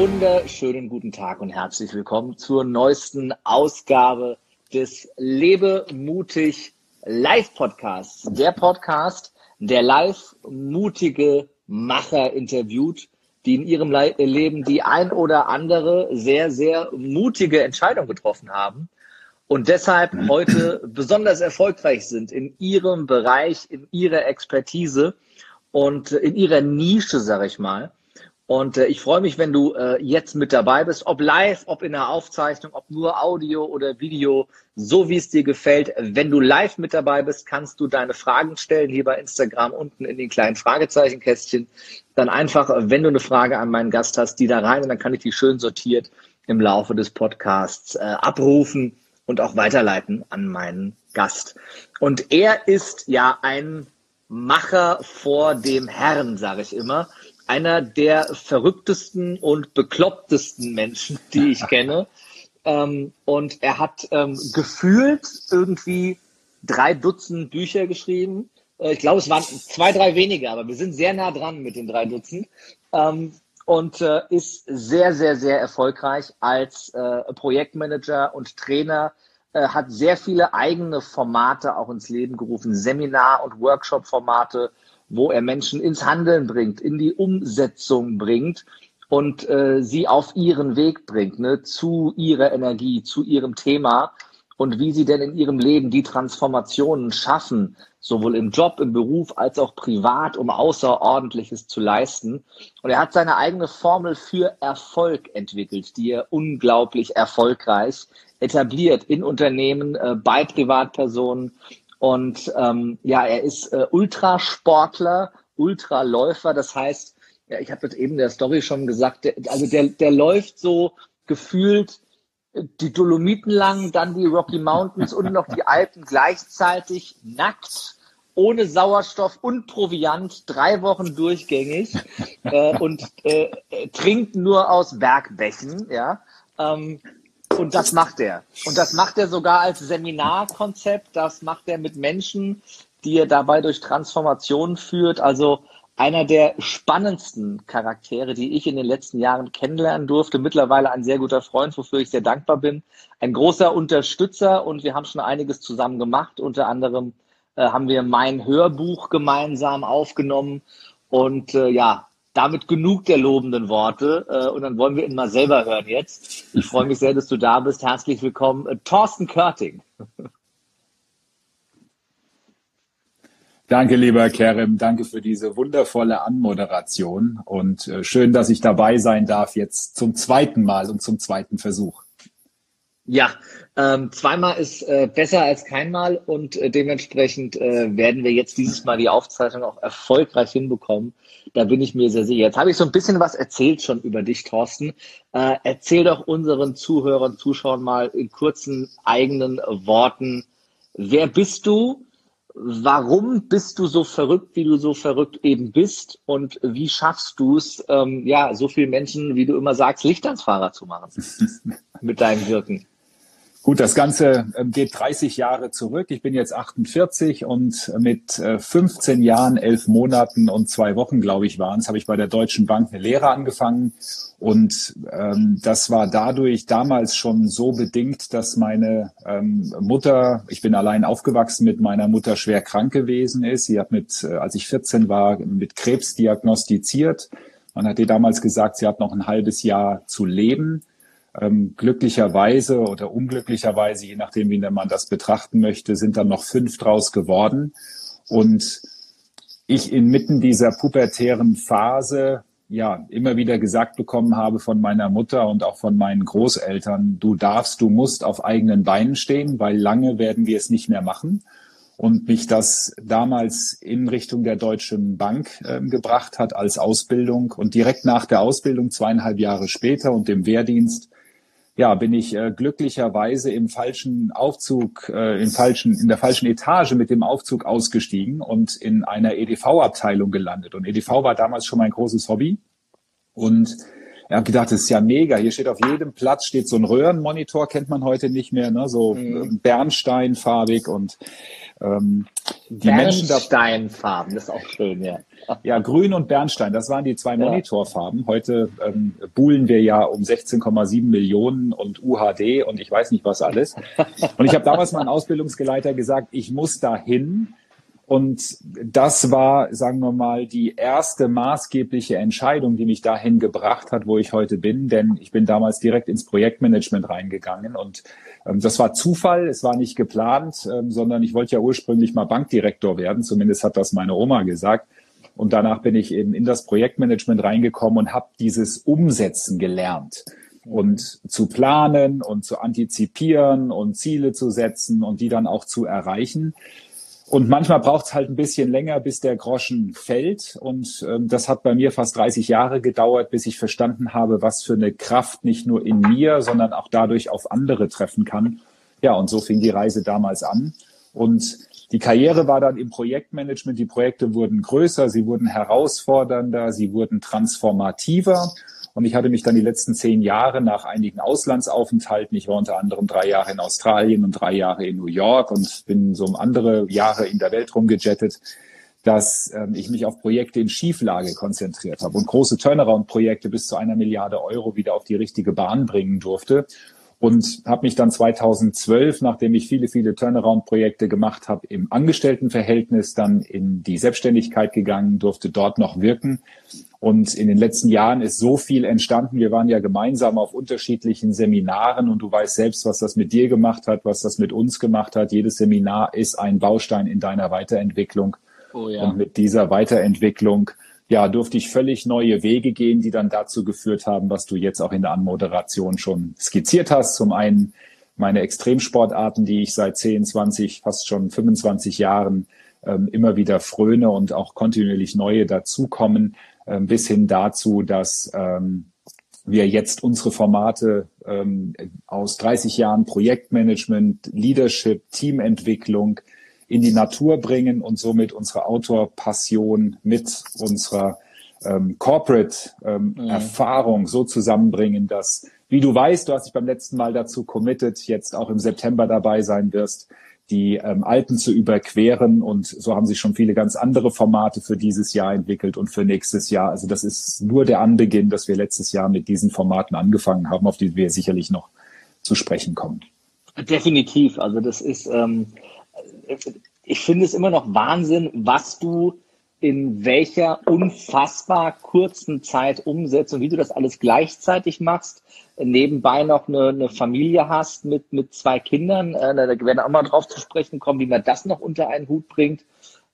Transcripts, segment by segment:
wunderschönen guten Tag und herzlich willkommen zur neuesten Ausgabe des Lebe mutig Live Podcasts. Der Podcast, der live mutige Macher interviewt, die in ihrem Leben die ein oder andere sehr, sehr mutige Entscheidung getroffen haben und deshalb heute besonders erfolgreich sind in ihrem Bereich, in ihrer Expertise und in ihrer Nische, sage ich mal. Und äh, ich freue mich, wenn du äh, jetzt mit dabei bist, ob live, ob in der Aufzeichnung, ob nur Audio oder Video, so wie es dir gefällt. Wenn du live mit dabei bist, kannst du deine Fragen stellen hier bei Instagram unten in den kleinen Fragezeichenkästchen. Dann einfach, wenn du eine Frage an meinen Gast hast, die da rein und dann kann ich die schön sortiert im Laufe des Podcasts äh, abrufen und auch weiterleiten an meinen Gast. Und er ist ja ein Macher vor dem Herrn, sage ich immer einer der verrücktesten und beklopptesten Menschen, die ich kenne. Ähm, und er hat ähm, gefühlt irgendwie drei Dutzend Bücher geschrieben. Äh, ich glaube, es waren zwei, drei weniger, aber wir sind sehr nah dran mit den drei Dutzend. Ähm, und äh, ist sehr, sehr, sehr erfolgreich als äh, Projektmanager und Trainer. Äh, hat sehr viele eigene Formate auch ins Leben gerufen, Seminar- und Workshop-Formate, wo er Menschen ins Handeln bringt, in die Umsetzung bringt und äh, sie auf ihren Weg bringt, ne, zu ihrer Energie, zu ihrem Thema und wie sie denn in ihrem Leben die Transformationen schaffen, sowohl im Job, im Beruf als auch privat, um Außerordentliches zu leisten. Und er hat seine eigene Formel für Erfolg entwickelt, die er unglaublich erfolgreich etabliert in Unternehmen, äh, bei Privatpersonen und ähm, ja, er ist äh, Ultrasportler, Ultraläufer. Das heißt, ja, ich habe das eben der Story schon gesagt, der, also der, der läuft so gefühlt die Dolomiten lang, dann die Rocky Mountains und noch die Alpen gleichzeitig nackt, ohne Sauerstoff und Proviant, drei Wochen durchgängig äh, und äh, trinkt nur aus Bergbächen, ja. Ähm, und das macht er. Und das macht er sogar als Seminarkonzept. Das macht er mit Menschen, die er dabei durch Transformation führt. Also einer der spannendsten Charaktere, die ich in den letzten Jahren kennenlernen durfte. Mittlerweile ein sehr guter Freund, wofür ich sehr dankbar bin. Ein großer Unterstützer und wir haben schon einiges zusammen gemacht. Unter anderem äh, haben wir mein Hörbuch gemeinsam aufgenommen. Und äh, ja, damit genug der lobenden Worte. Äh, und dann wollen wir ihn mal selber hören jetzt. Ich freue mich sehr, dass du da bist. Herzlich willkommen, äh, Thorsten Körting. Danke, lieber Kerem. Danke für diese wundervolle Anmoderation und äh, schön, dass ich dabei sein darf jetzt zum zweiten Mal und zum zweiten Versuch. Ja, ähm, zweimal ist äh, besser als keinmal und äh, dementsprechend äh, werden wir jetzt dieses Mal die Aufzeichnung auch erfolgreich hinbekommen. Da bin ich mir sehr sicher. Jetzt habe ich so ein bisschen was erzählt schon über dich, Thorsten. Äh, erzähl doch unseren Zuhörern, Zuschauern mal in kurzen eigenen Worten, wer bist du? Warum bist du so verrückt, wie du so verrückt eben bist? Und wie schaffst du es, ähm, ja, so viele Menschen, wie du immer sagst, Licht ans Fahrrad zu machen mit deinem Wirken? Gut, das Ganze ähm, geht 30 Jahre zurück. Ich bin jetzt 48 und mit 15 äh, Jahren, elf Monaten und zwei Wochen, glaube ich, waren es, habe ich bei der Deutschen Bank eine Lehre angefangen. Und ähm, das war dadurch damals schon so bedingt, dass meine ähm, Mutter, ich bin allein aufgewachsen, mit meiner Mutter schwer krank gewesen ist. Sie hat mit, äh, als ich 14 war, mit Krebs diagnostiziert. Man hat ihr damals gesagt, sie hat noch ein halbes Jahr zu leben. Ähm, glücklicherweise oder unglücklicherweise, je nachdem, wie man das betrachten möchte, sind dann noch fünf draus geworden. Und ich inmitten dieser pubertären Phase ja immer wieder gesagt bekommen habe von meiner Mutter und auch von meinen Großeltern, du darfst, du musst auf eigenen Beinen stehen, weil lange werden wir es nicht mehr machen. Und mich das damals in Richtung der Deutschen Bank äh, gebracht hat als Ausbildung. Und direkt nach der Ausbildung, zweieinhalb Jahre später und dem Wehrdienst, ja, bin ich äh, glücklicherweise im falschen Aufzug, äh, in, falschen, in der falschen Etage mit dem Aufzug ausgestiegen und in einer EDV-Abteilung gelandet. Und EDV war damals schon mein großes Hobby. Und ich habe gedacht, das ist ja mega. Hier steht auf jedem Platz steht so ein Röhrenmonitor, kennt man heute nicht mehr, ne? so mhm. bernsteinfarbig und Ähm, die Bernsteinfarben, das ist auch schön, ja. Ja, Grün und Bernstein, das waren die zwei ja. Monitorfarben. Heute ähm, buhlen wir ja um 16,7 Millionen und UHD und ich weiß nicht was alles. Und ich habe damals meinem Ausbildungsgeleiter gesagt, ich muss dahin, und das war, sagen wir mal, die erste maßgebliche Entscheidung, die mich dahin gebracht hat, wo ich heute bin. Denn ich bin damals direkt ins Projektmanagement reingegangen. Und ähm, das war Zufall, es war nicht geplant, ähm, sondern ich wollte ja ursprünglich mal Bankdirektor werden. Zumindest hat das meine Oma gesagt. Und danach bin ich eben in das Projektmanagement reingekommen und habe dieses Umsetzen gelernt und zu planen und zu antizipieren und Ziele zu setzen und die dann auch zu erreichen. Und manchmal braucht es halt ein bisschen länger, bis der Groschen fällt. Und ähm, das hat bei mir fast 30 Jahre gedauert, bis ich verstanden habe, was für eine Kraft nicht nur in mir, sondern auch dadurch auf andere treffen kann. Ja, und so fing die Reise damals an. Und die Karriere war dann im Projektmanagement. Die Projekte wurden größer, sie wurden herausfordernder, sie wurden transformativer. Und ich hatte mich dann die letzten zehn Jahre nach einigen Auslandsaufenthalten, ich war unter anderem drei Jahre in Australien und drei Jahre in New York und bin so andere Jahre in der Welt rumgejettet, dass ähm, ich mich auf Projekte in Schieflage konzentriert habe und große Turnaround-Projekte bis zu einer Milliarde Euro wieder auf die richtige Bahn bringen durfte und habe mich dann 2012, nachdem ich viele, viele Turnaround-Projekte gemacht habe, im Angestelltenverhältnis dann in die Selbstständigkeit gegangen, durfte dort noch wirken. Und in den letzten Jahren ist so viel entstanden. Wir waren ja gemeinsam auf unterschiedlichen Seminaren und du weißt selbst, was das mit dir gemacht hat, was das mit uns gemacht hat. Jedes Seminar ist ein Baustein in deiner Weiterentwicklung. Oh ja. Und mit dieser Weiterentwicklung ja, durfte ich völlig neue Wege gehen, die dann dazu geführt haben, was du jetzt auch in der Anmoderation schon skizziert hast. Zum einen meine Extremsportarten, die ich seit 10, 20, fast schon 25 Jahren ähm, immer wieder fröne und auch kontinuierlich neue dazukommen, ähm, bis hin dazu, dass ähm, wir jetzt unsere Formate ähm, aus 30 Jahren Projektmanagement, Leadership, Teamentwicklung, in die Natur bringen und somit unsere Outdoor-Passion mit unserer ähm, Corporate-Erfahrung ähm, mhm. so zusammenbringen, dass, wie du weißt, du hast dich beim letzten Mal dazu committed, jetzt auch im September dabei sein wirst, die ähm, Alpen zu überqueren. Und so haben sich schon viele ganz andere Formate für dieses Jahr entwickelt und für nächstes Jahr. Also das ist nur der Anbeginn, dass wir letztes Jahr mit diesen Formaten angefangen haben, auf die wir sicherlich noch zu sprechen kommen. Definitiv. Also das ist, ähm, ich finde es immer noch Wahnsinn, was du in welcher unfassbar kurzen Zeit umsetzt und wie du das alles gleichzeitig machst, nebenbei noch eine, eine Familie hast mit, mit zwei Kindern, äh, da werden wir auch mal drauf zu sprechen kommen, wie man das noch unter einen Hut bringt.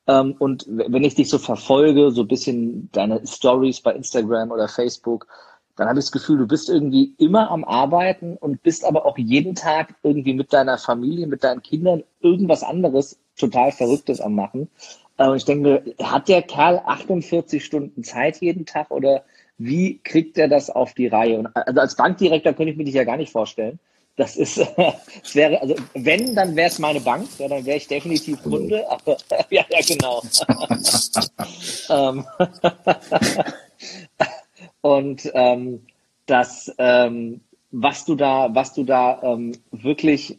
Ähm, und wenn ich dich so verfolge, so ein bisschen deine Stories bei Instagram oder Facebook, dann habe ich das Gefühl, du bist irgendwie immer am Arbeiten und bist aber auch jeden Tag irgendwie mit deiner Familie, mit deinen Kindern irgendwas anderes total Verrücktes am machen. Und ich denke, hat der Kerl 48 Stunden Zeit jeden Tag oder wie kriegt er das auf die Reihe? Und also als Bankdirektor könnte ich mir dich ja gar nicht vorstellen. Das ist, es wäre, also wenn, dann wäre es meine Bank, ja, dann wäre ich definitiv Kunde, aber ja, ja, genau. Und ähm, das, ähm, was du da, was du da ähm, wirklich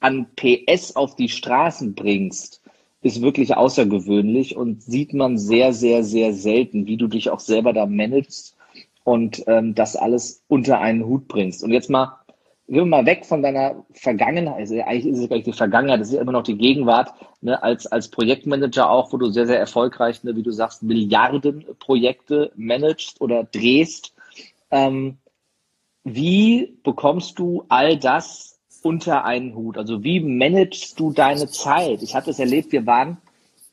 an PS auf die Straßen bringst, ist wirklich außergewöhnlich und sieht man sehr, sehr, sehr selten, wie du dich auch selber da managst und ähm, das alles unter einen Hut bringst. Und jetzt mal, gehen wir mal weg von deiner Vergangenheit, also eigentlich ist es gar nicht die Vergangenheit, das ist immer noch die Gegenwart, ne, als, als Projektmanager auch, wo du sehr, sehr erfolgreich, ne, wie du sagst, Milliarden Projekte managst oder drehst. Ähm, wie bekommst du all das unter einen Hut? Also wie managst du deine Zeit? Ich hatte es erlebt, wir waren,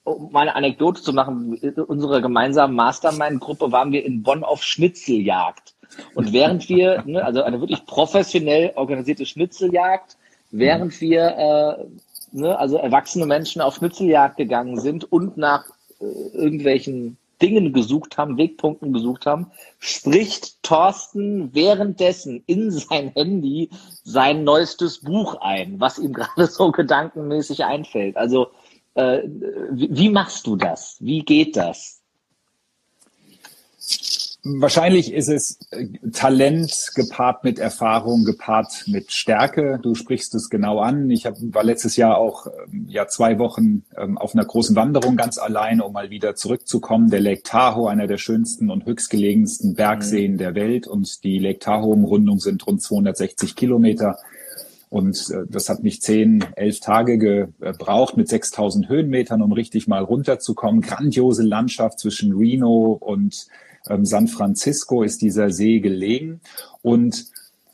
um mal eine Anekdote zu machen, unsere gemeinsame Mastermind-Gruppe waren wir in Bonn auf Schnitzeljagd. Und während wir, ne, also eine wirklich professionell organisierte Schnitzeljagd, während wir, äh, ne, also erwachsene Menschen auf Schnitzeljagd gegangen sind und nach äh, irgendwelchen Dingen gesucht haben, Wegpunkten gesucht haben, spricht Thorsten währenddessen in sein Handy sein neuestes Buch ein, was ihm gerade so gedankenmäßig einfällt. Also äh, wie, wie machst du das? Wie geht das? Wahrscheinlich ist es äh, Talent gepaart mit Erfahrung, gepaart mit Stärke. Du sprichst es genau an. Ich hab, war letztes Jahr auch ähm, ja zwei Wochen ähm, auf einer großen Wanderung ganz alleine, um mal wieder zurückzukommen. Der Lake Tahoe, einer der schönsten und höchstgelegensten Bergseen mhm. der Welt. Und die Lake Tahoe-Umrundung sind rund 260 Kilometer. Und äh, das hat mich zehn, elf Tage gebraucht mit 6000 Höhenmetern, um richtig mal runterzukommen. Grandiose Landschaft zwischen Reno und ähm, San Francisco ist dieser See gelegen. Und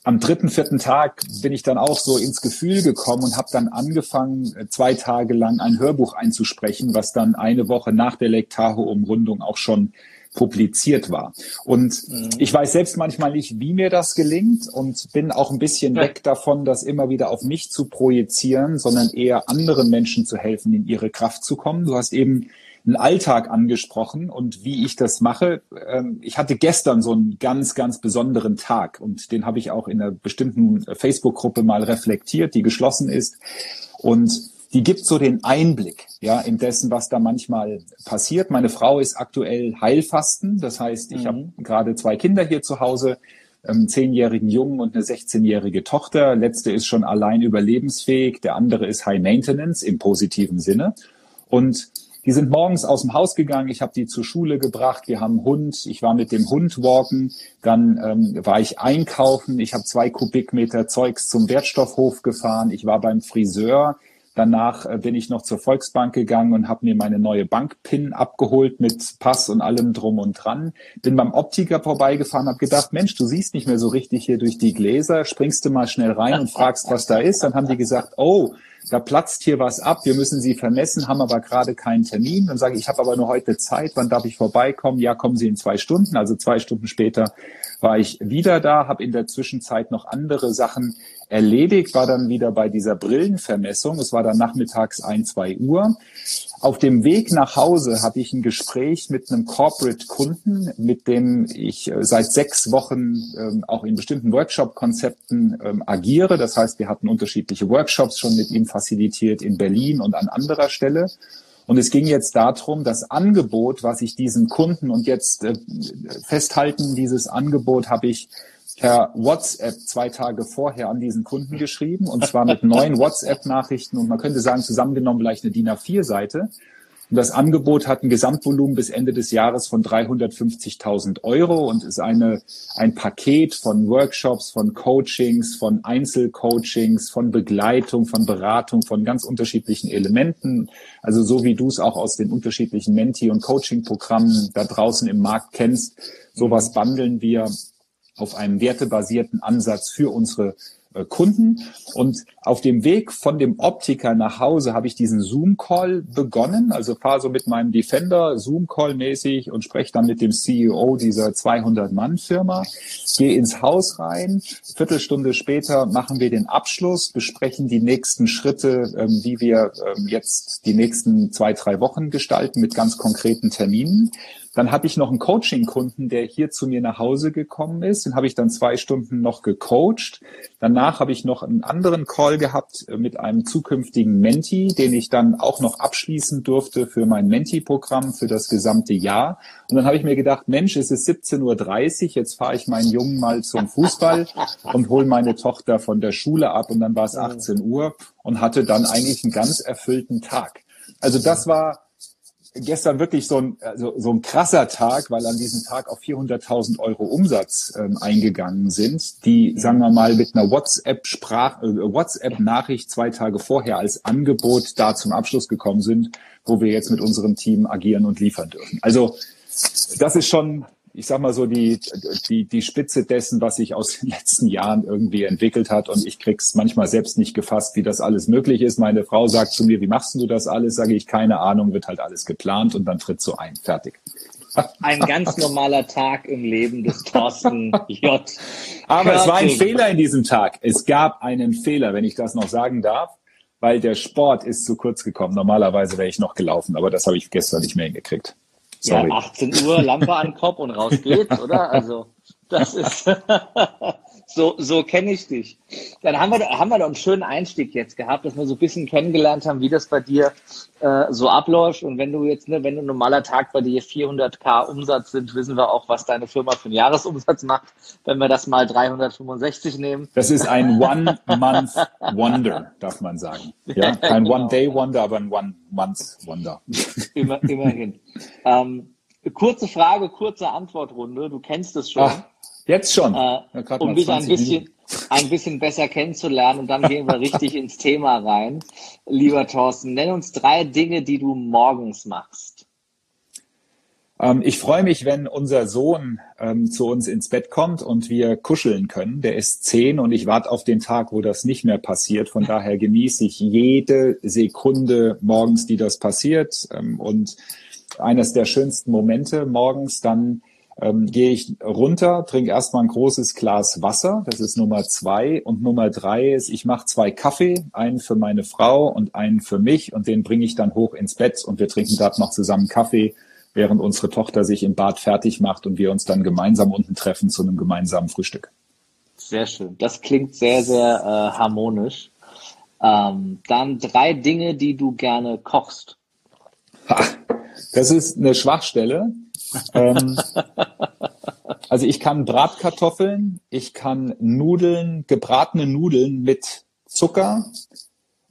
am dritten, vierten Tag bin ich dann auch so ins Gefühl gekommen und habe dann angefangen, äh, zwei Tage lang ein Hörbuch einzusprechen, was dann eine Woche nach der Lake Tahoe-Umrundung auch schon publiziert war. Und mhm. ich weiß selbst manchmal nicht, wie mir das gelingt und bin auch ein bisschen ja. weg davon, das immer wieder auf mich zu projizieren, sondern eher anderen Menschen zu helfen, in ihre Kraft zu kommen. Du hast eben einen Alltag angesprochen und wie ich das mache. Ähm, ich hatte gestern so einen ganz, ganz besonderen Tag und den habe ich auch in einer bestimmten Facebook-Gruppe mal reflektiert, die geschlossen ist. Und die gibt so den Einblick, ja, in dessen, was da manchmal passiert. Meine Frau ist aktuell Heilfasten. Das heißt, ich mhm. habe gerade zwei Kinder hier zu Hause, einen zehnjährigen Jungen und eine 16-jährige Tochter. Letzte ist schon allein überlebensfähig. Der andere ist High Maintenance im positiven Sinne. Und die sind morgens aus dem Haus gegangen, ich habe die zur Schule gebracht, wir haben einen Hund, ich war mit dem Hund walken, dann ähm, war ich einkaufen, ich habe zwei Kubikmeter Zeugs zum Wertstoffhof gefahren, ich war beim Friseur, Danach äh, bin ich noch zur Volksbank gegangen und habe mir meine neue Bankpin abgeholt mit Pass und allem drum und dran. Bin beim Optiker vorbeigefahren, habe gedacht, Mensch, du siehst nicht mehr so richtig hier durch die Gläser, springst du mal schnell rein und fragst, was da ist. Dann haben die gesagt, oh, da platzt hier was ab, wir müssen Sie vermessen, haben aber gerade keinen Termin. Dann sage ich, ich habe aber nur heute Zeit, wann darf ich vorbeikommen? Ja, kommen Sie in zwei Stunden. Also zwei Stunden später war ich wieder da, habe in der Zwischenzeit noch andere Sachen erledigt, war dann wieder bei dieser Brillenvermessung. Es war dann nachmittags ein, zwei Uhr. Auf dem Weg nach Hause hatte ich ein Gespräch mit einem Corporate-Kunden, mit dem ich äh, seit sechs Wochen ähm, auch in bestimmten Workshop-Konzepten ähm, agiere. Das heißt, wir hatten unterschiedliche Workshops schon mit ihm facilitiert in Berlin und an anderer Stelle. Und es ging jetzt darum, das Angebot, was ich diesen Kunden und jetzt äh, festhalten, dieses Angebot habe ich per WhatsApp zwei Tage vorher an diesen Kunden geschrieben und zwar mit neun WhatsApp-Nachrichten und man könnte sagen, zusammengenommen vielleicht eine DIN A4-Seite. Und das Angebot hat ein Gesamtvolumen bis Ende des Jahres von 350.000 Euro und ist eine, ein Paket von Workshops, von Coachings, von Einzelcoachings, von Begleitung, von Beratung, von ganz unterschiedlichen Elementen. Also so wie du es auch aus den unterschiedlichen Menti- und Coaching-Programmen da draußen im Markt kennst, sowas bundeln wir auf einem wertebasierten Ansatz für unsere äh, Kunden. Und auf dem Weg von dem Optiker nach Hause habe ich diesen Zoom-Call begonnen. Also fahre so mit meinem Defender Zoom-Call mäßig und spreche dann mit dem CEO dieser 200-Mann-Firma, gehe ins Haus rein. Viertelstunde später machen wir den Abschluss, besprechen die nächsten Schritte, ähm, wie wir ähm, jetzt die nächsten zwei, drei Wochen gestalten mit ganz konkreten Terminen. Dann hatte ich noch einen Coaching-Kunden, der hier zu mir nach Hause gekommen ist. Den habe ich dann zwei Stunden noch gecoacht. Danach habe ich noch einen anderen Call gehabt äh, mit einem zukünftigen Menti, den ich dann auch noch abschließen durfte für mein Menti-Programm für das gesamte Jahr. Und dann habe ich mir gedacht, Mensch, es ist 17.30 Uhr, jetzt fahre ich meinen Jungen mal zum Fußball und hole meine Tochter von der Schule ab. Und dann war es 18 Uhr und hatte dann eigentlich einen ganz erfüllten Tag. Also das war gestern wirklich so ein, also so ein krasser Tag, weil an diesem Tag auch 400.000 Euro Umsatz ähm, eingegangen sind, die, sagen wir mal, mit einer WhatsApp-Sprach, äh, WhatsApp-Nachricht zwei Tage vorher als Angebot da zum Abschluss gekommen sind, wo wir jetzt mit unserem Team agieren und liefern dürfen. Also das ist schon ich sag mal so, die, die, die Spitze dessen, was sich aus den letzten Jahren irgendwie entwickelt hat. Und ich krieg's manchmal selbst nicht gefasst, wie das alles möglich ist. Meine Frau sagt zu mir, wie machst du das alles? Sage ich, keine Ahnung, wird halt alles geplant und dann tritt so ein. Fertig. Ein ganz normaler Tag im Leben des Thorsten J. Aber es war ein Fehler in diesem Tag. Es gab einen Fehler, wenn ich das noch sagen darf, weil der Sport ist zu kurz gekommen. Normalerweise wäre ich noch gelaufen, aber das habe ich gestern nicht mehr hingekriegt. Sorry. Ja, 18 Uhr, Lampe an den Kopf und raus geht's, oder? Also. Das ist so, so kenne ich dich. Dann haben wir, haben wir doch einen schönen Einstieg jetzt gehabt, dass wir so ein bisschen kennengelernt haben, wie das bei dir äh, so abläuft. Und wenn du jetzt, ne, wenn ein normaler Tag bei dir 400k Umsatz sind, wissen wir auch, was deine Firma für einen Jahresumsatz macht, wenn wir das mal 365 nehmen. Das ist ein One-Month-Wonder, darf man sagen. Ja, kein genau. One-Day-Wonder, aber ein One-Month-Wonder. Immer, immerhin. Ähm, kurze Frage, kurze Antwortrunde. Du kennst es schon. Ach, jetzt schon. Äh, um dich ein bisschen, ein bisschen besser kennenzulernen und dann gehen wir richtig ins Thema rein. Lieber Thorsten, nenn uns drei Dinge, die du morgens machst. Ähm, ich freue mich, wenn unser Sohn ähm, zu uns ins Bett kommt und wir kuscheln können. Der ist zehn und ich warte auf den Tag, wo das nicht mehr passiert. Von daher genieße ich jede Sekunde morgens, die das passiert. Ähm, und eines der schönsten Momente morgens. Dann ähm, gehe ich runter, trinke erstmal ein großes Glas Wasser. Das ist Nummer zwei. Und Nummer drei ist, ich mache zwei Kaffee, einen für meine Frau und einen für mich. Und den bringe ich dann hoch ins Bett und wir trinken dort noch zusammen Kaffee, während unsere Tochter sich im Bad fertig macht und wir uns dann gemeinsam unten treffen zu einem gemeinsamen Frühstück. Sehr schön. Das klingt sehr, sehr äh, harmonisch. Ähm, dann drei Dinge, die du gerne kochst. Ha, das ist eine Schwachstelle. Ähm, also ich kann Bratkartoffeln, ich kann Nudeln, gebratene Nudeln mit Zucker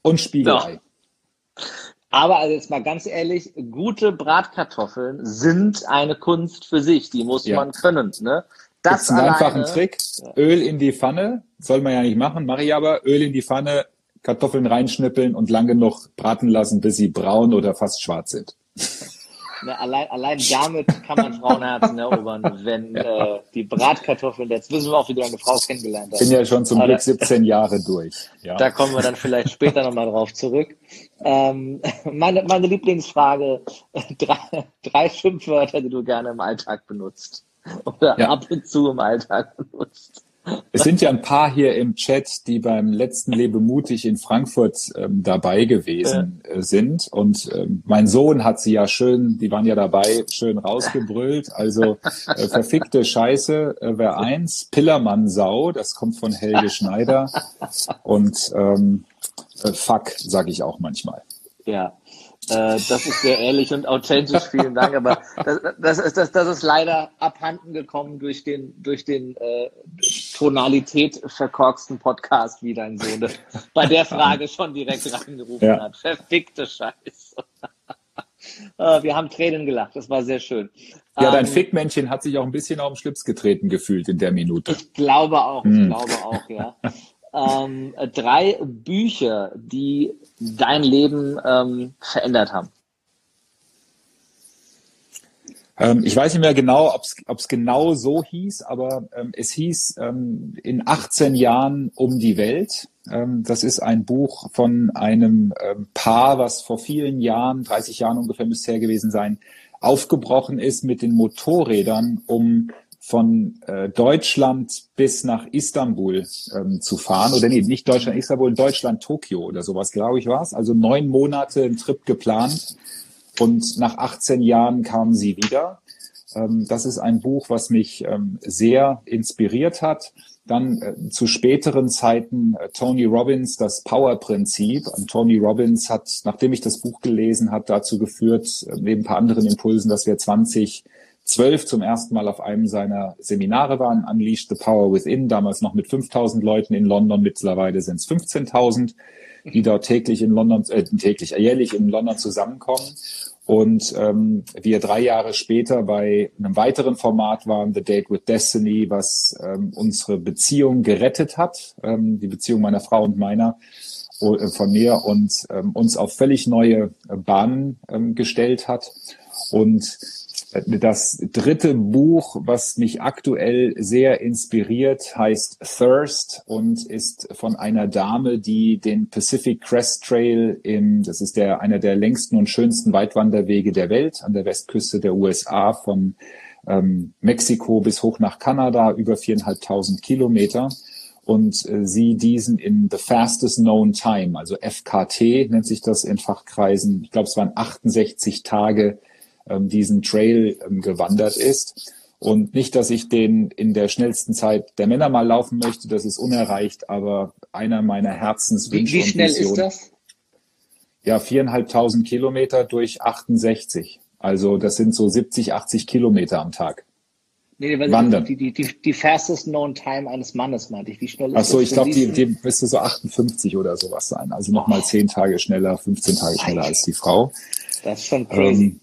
und Spiegelei. Ja. Aber also jetzt mal ganz ehrlich, gute Bratkartoffeln sind eine Kunst für sich. Die muss ja. man können. Ne? Das ist ein einfacher Trick. Öl in die Pfanne, soll man ja nicht machen, mache ich aber. Öl in die Pfanne, Kartoffeln reinschnippeln und lange noch braten lassen, bis sie braun oder fast schwarz sind. Ne, allein, allein damit kann man Frauenherzen erobern, wenn ja. äh, die Bratkartoffeln, jetzt wissen wir auch, wie du deine Frau kennengelernt hast. Ich bin ja schon zum Glück 17 Jahre durch. Ja. Da kommen wir dann vielleicht später nochmal drauf zurück. Ähm, meine, meine Lieblingsfrage, drei, drei Schimpfwörter, die du gerne im Alltag benutzt. Oder ja. ab und zu im Alltag benutzt. Es sind ja ein paar hier im Chat, die beim letzten Lebe mutig in Frankfurt ähm, dabei gewesen äh, sind. Und ähm, mein Sohn hat sie ja schön, die waren ja dabei, schön rausgebrüllt. Also äh, verfickte Scheiße äh, wäre eins. Pillermann Sau, das kommt von Helge Schneider. Und ähm, äh, Fuck, sage ich auch manchmal. Ja. Äh, das ist sehr ehrlich und authentisch, vielen Dank. Aber das, das, ist, das, das ist leider abhanden gekommen durch den, durch den äh, Tonalität verkorksten Podcast, wie dein Sohn bei der Frage schon direkt reingerufen ja. hat. Verfickte Scheiße. äh, wir haben Tränen gelacht, das war sehr schön. Ja, dein ähm, Fickmännchen hat sich auch ein bisschen auf den Schlips getreten gefühlt in der Minute. Ich glaube auch, ich hm. glaube auch, ja. Ähm, drei Bücher, die dein Leben ähm, verändert haben? Ähm, ich weiß nicht mehr genau, ob es genau so hieß, aber ähm, es hieß ähm, in 18 Jahren um die Welt. Ähm, das ist ein Buch von einem Paar, was vor vielen Jahren, 30 Jahren ungefähr müsste her gewesen sein, aufgebrochen ist mit den Motorrädern, um von äh, Deutschland bis nach Istanbul ähm, zu fahren. Oder nee, nicht Deutschland, Istanbul, Deutschland, Tokio oder sowas, glaube ich, war es. Also neun Monate ein Trip geplant und nach 18 Jahren kamen sie wieder. Ähm, das ist ein Buch, was mich ähm, sehr inspiriert hat. Dann äh, zu späteren Zeiten äh, Tony Robbins, das Power-Prinzip. Tony Robbins hat, nachdem ich das Buch gelesen habe, dazu geführt, äh, neben ein paar anderen Impulsen, dass wir 20 zwölf zum ersten Mal auf einem seiner Seminare waren, Unleash the Power Within, damals noch mit 5000 Leuten in London, mittlerweile sind es 15.000, die dort täglich in London, äh, täglich, äh, jährlich in London zusammenkommen. Und ähm, wir drei Jahre später bei einem weiteren Format waren, The Date with Destiny, was ähm, unsere Beziehung gerettet hat, ähm, die Beziehung meiner Frau und meiner äh, von mir und ähm, uns auf völlig neue Bahnen ähm, gestellt hat. Und das dritte Buch, was mich aktuell sehr inspiriert, heißt Thirst und ist von einer Dame, die den Pacific Crest Trail im, das ist der, einer der längsten und schönsten Weitwanderwege der Welt an der Westküste der USA von ähm, Mexiko bis hoch nach Kanada, über viereinhalbtausend Kilometer und äh, sie diesen in the fastest known time, also FKT nennt sich das in Fachkreisen. Ich glaube, es waren 68 Tage diesen Trail ähm, gewandert ist. Und nicht, dass ich den in der schnellsten Zeit der Männer mal laufen möchte, das ist unerreicht, aber einer meiner Herzenswünsche. Wie, wie schnell ist das? Ja, viereinhalbtausend Kilometer durch 68. Also das sind so 70, 80 Kilometer am Tag. Nee, weil Wandern. Die, die, die, die fastest known time eines Mannes, meinte ich. Wie schnell ist Ach so, ich glaube, die, die müsste so 58 oder sowas sein. Also nochmal oh. 10 Tage schneller, 15 Tage schneller als die Frau. Das ist schon crazy. Ähm,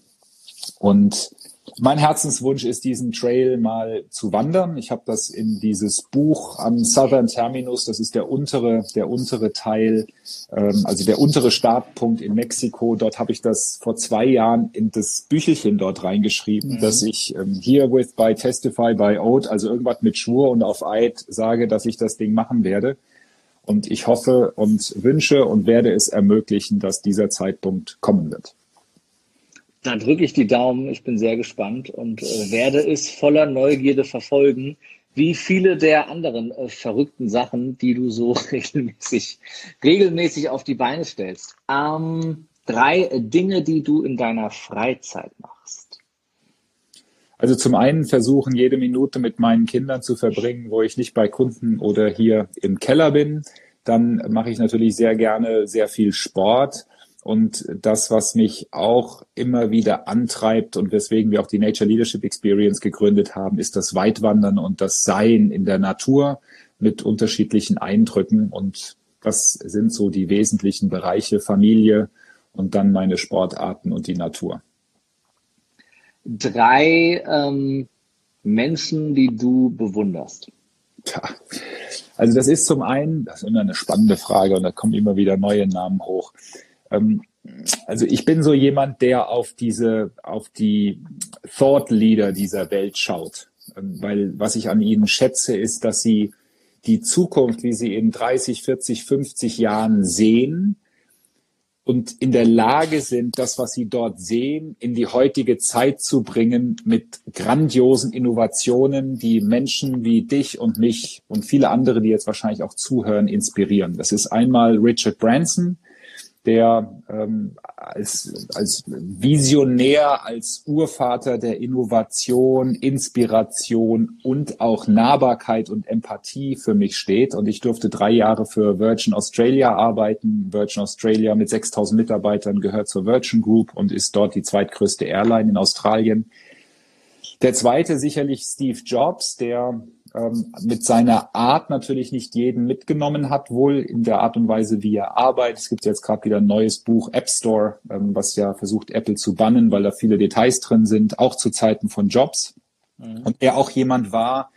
und mein Herzenswunsch ist, diesen Trail mal zu wandern. Ich habe das in dieses Buch am Southern Terminus, das ist der untere, der untere Teil, ähm, also der untere Startpunkt in Mexiko. Dort habe ich das vor zwei Jahren in das Büchelchen dort reingeschrieben, mhm. dass ich ähm, herewith by testify by oath, also irgendwas mit Schwur und auf Eid sage, dass ich das Ding machen werde. Und ich hoffe und wünsche und werde es ermöglichen, dass dieser Zeitpunkt kommen wird. Da drücke ich die Daumen. Ich bin sehr gespannt und äh, werde es voller Neugierde verfolgen, wie viele der anderen äh, verrückten Sachen, die du so regelmäßig, regelmäßig auf die Beine stellst. Ähm, drei Dinge, die du in deiner Freizeit machst. Also zum einen versuchen, jede Minute mit meinen Kindern zu verbringen, wo ich nicht bei Kunden oder hier im Keller bin. Dann mache ich natürlich sehr gerne sehr viel Sport. Und das, was mich auch immer wieder antreibt und weswegen wir auch die Nature Leadership Experience gegründet haben, ist das Weitwandern und das Sein in der Natur mit unterschiedlichen Eindrücken. Und das sind so die wesentlichen Bereiche Familie und dann meine Sportarten und die Natur. Drei ähm, Menschen, die du bewunderst. Tja, also das ist zum einen, das ist immer eine spannende Frage und da kommen immer wieder neue Namen hoch. Ähm, also ich bin so jemand, der auf diese, auf die Thought Leader dieser Welt schaut. Ähm, weil was ich an ihnen schätze, ist, dass sie die Zukunft, wie sie in 30, 40, 50 Jahren sehen und in der Lage sind, das, was sie dort sehen, in die heutige Zeit zu bringen mit grandiosen Innovationen, die Menschen wie dich und mich und viele andere, die jetzt wahrscheinlich auch zuhören, inspirieren. Das ist einmal Richard Branson, der ähm, als, als Visionär, als Urvater der Innovation, Inspiration und auch Nahbarkeit und Empathie für mich steht. Und ich durfte drei Jahre für Virgin Australia arbeiten. Virgin Australia mit 6000 Mitarbeitern gehört zur Virgin Group und ist dort die zweitgrößte Airline in Australien. Der zweite sicherlich Steve Jobs, der ähm, mit seiner Art natürlich nicht jeden mitgenommen hat, wohl in der Art und Weise, wie er arbeitet. Es gibt jetzt gerade wieder ein neues Buch, App Store, ähm, was ja versucht, Apple zu bannen, weil da viele Details drin sind, auch zu Zeiten von Jobs. Mhm. Und er auch jemand war,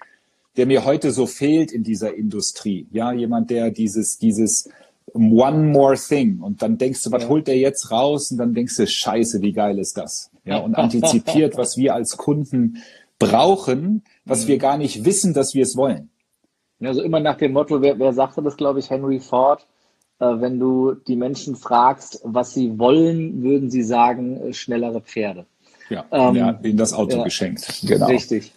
der mir heute so fehlt in dieser Industrie. Ja, jemand, der dieses, dieses One More Thing und dann denkst du, was ja. holt der jetzt raus? Und dann denkst du, Scheiße, wie geil ist das? Ja, und antizipiert, was wir als Kunden brauchen, was mhm. wir gar nicht wissen, dass wir es wollen. Also immer nach dem Motto, wer, wer sagte das, glaube ich, Henry Ford, äh, wenn du die Menschen fragst, was sie wollen, würden sie sagen, äh, schnellere Pferde. Ja, ähm, er hat ihnen das Auto ja, geschenkt. Genau. Richtig.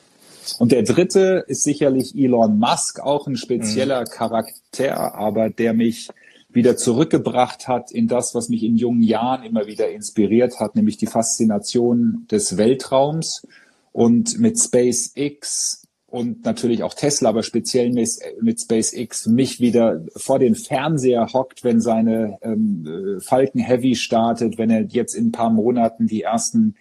Und der dritte ist sicherlich Elon Musk, auch ein spezieller mhm. Charakter, aber der mich wieder zurückgebracht hat in das, was mich in jungen Jahren immer wieder inspiriert hat, nämlich die Faszination des Weltraums und mit SpaceX und natürlich auch Tesla, aber speziell mit, SpaceX mich wieder vor den Fernseher hockt, wenn seine ähm, Falcon Heavy startet, wenn er jetzt in ein paar Monaten die ersten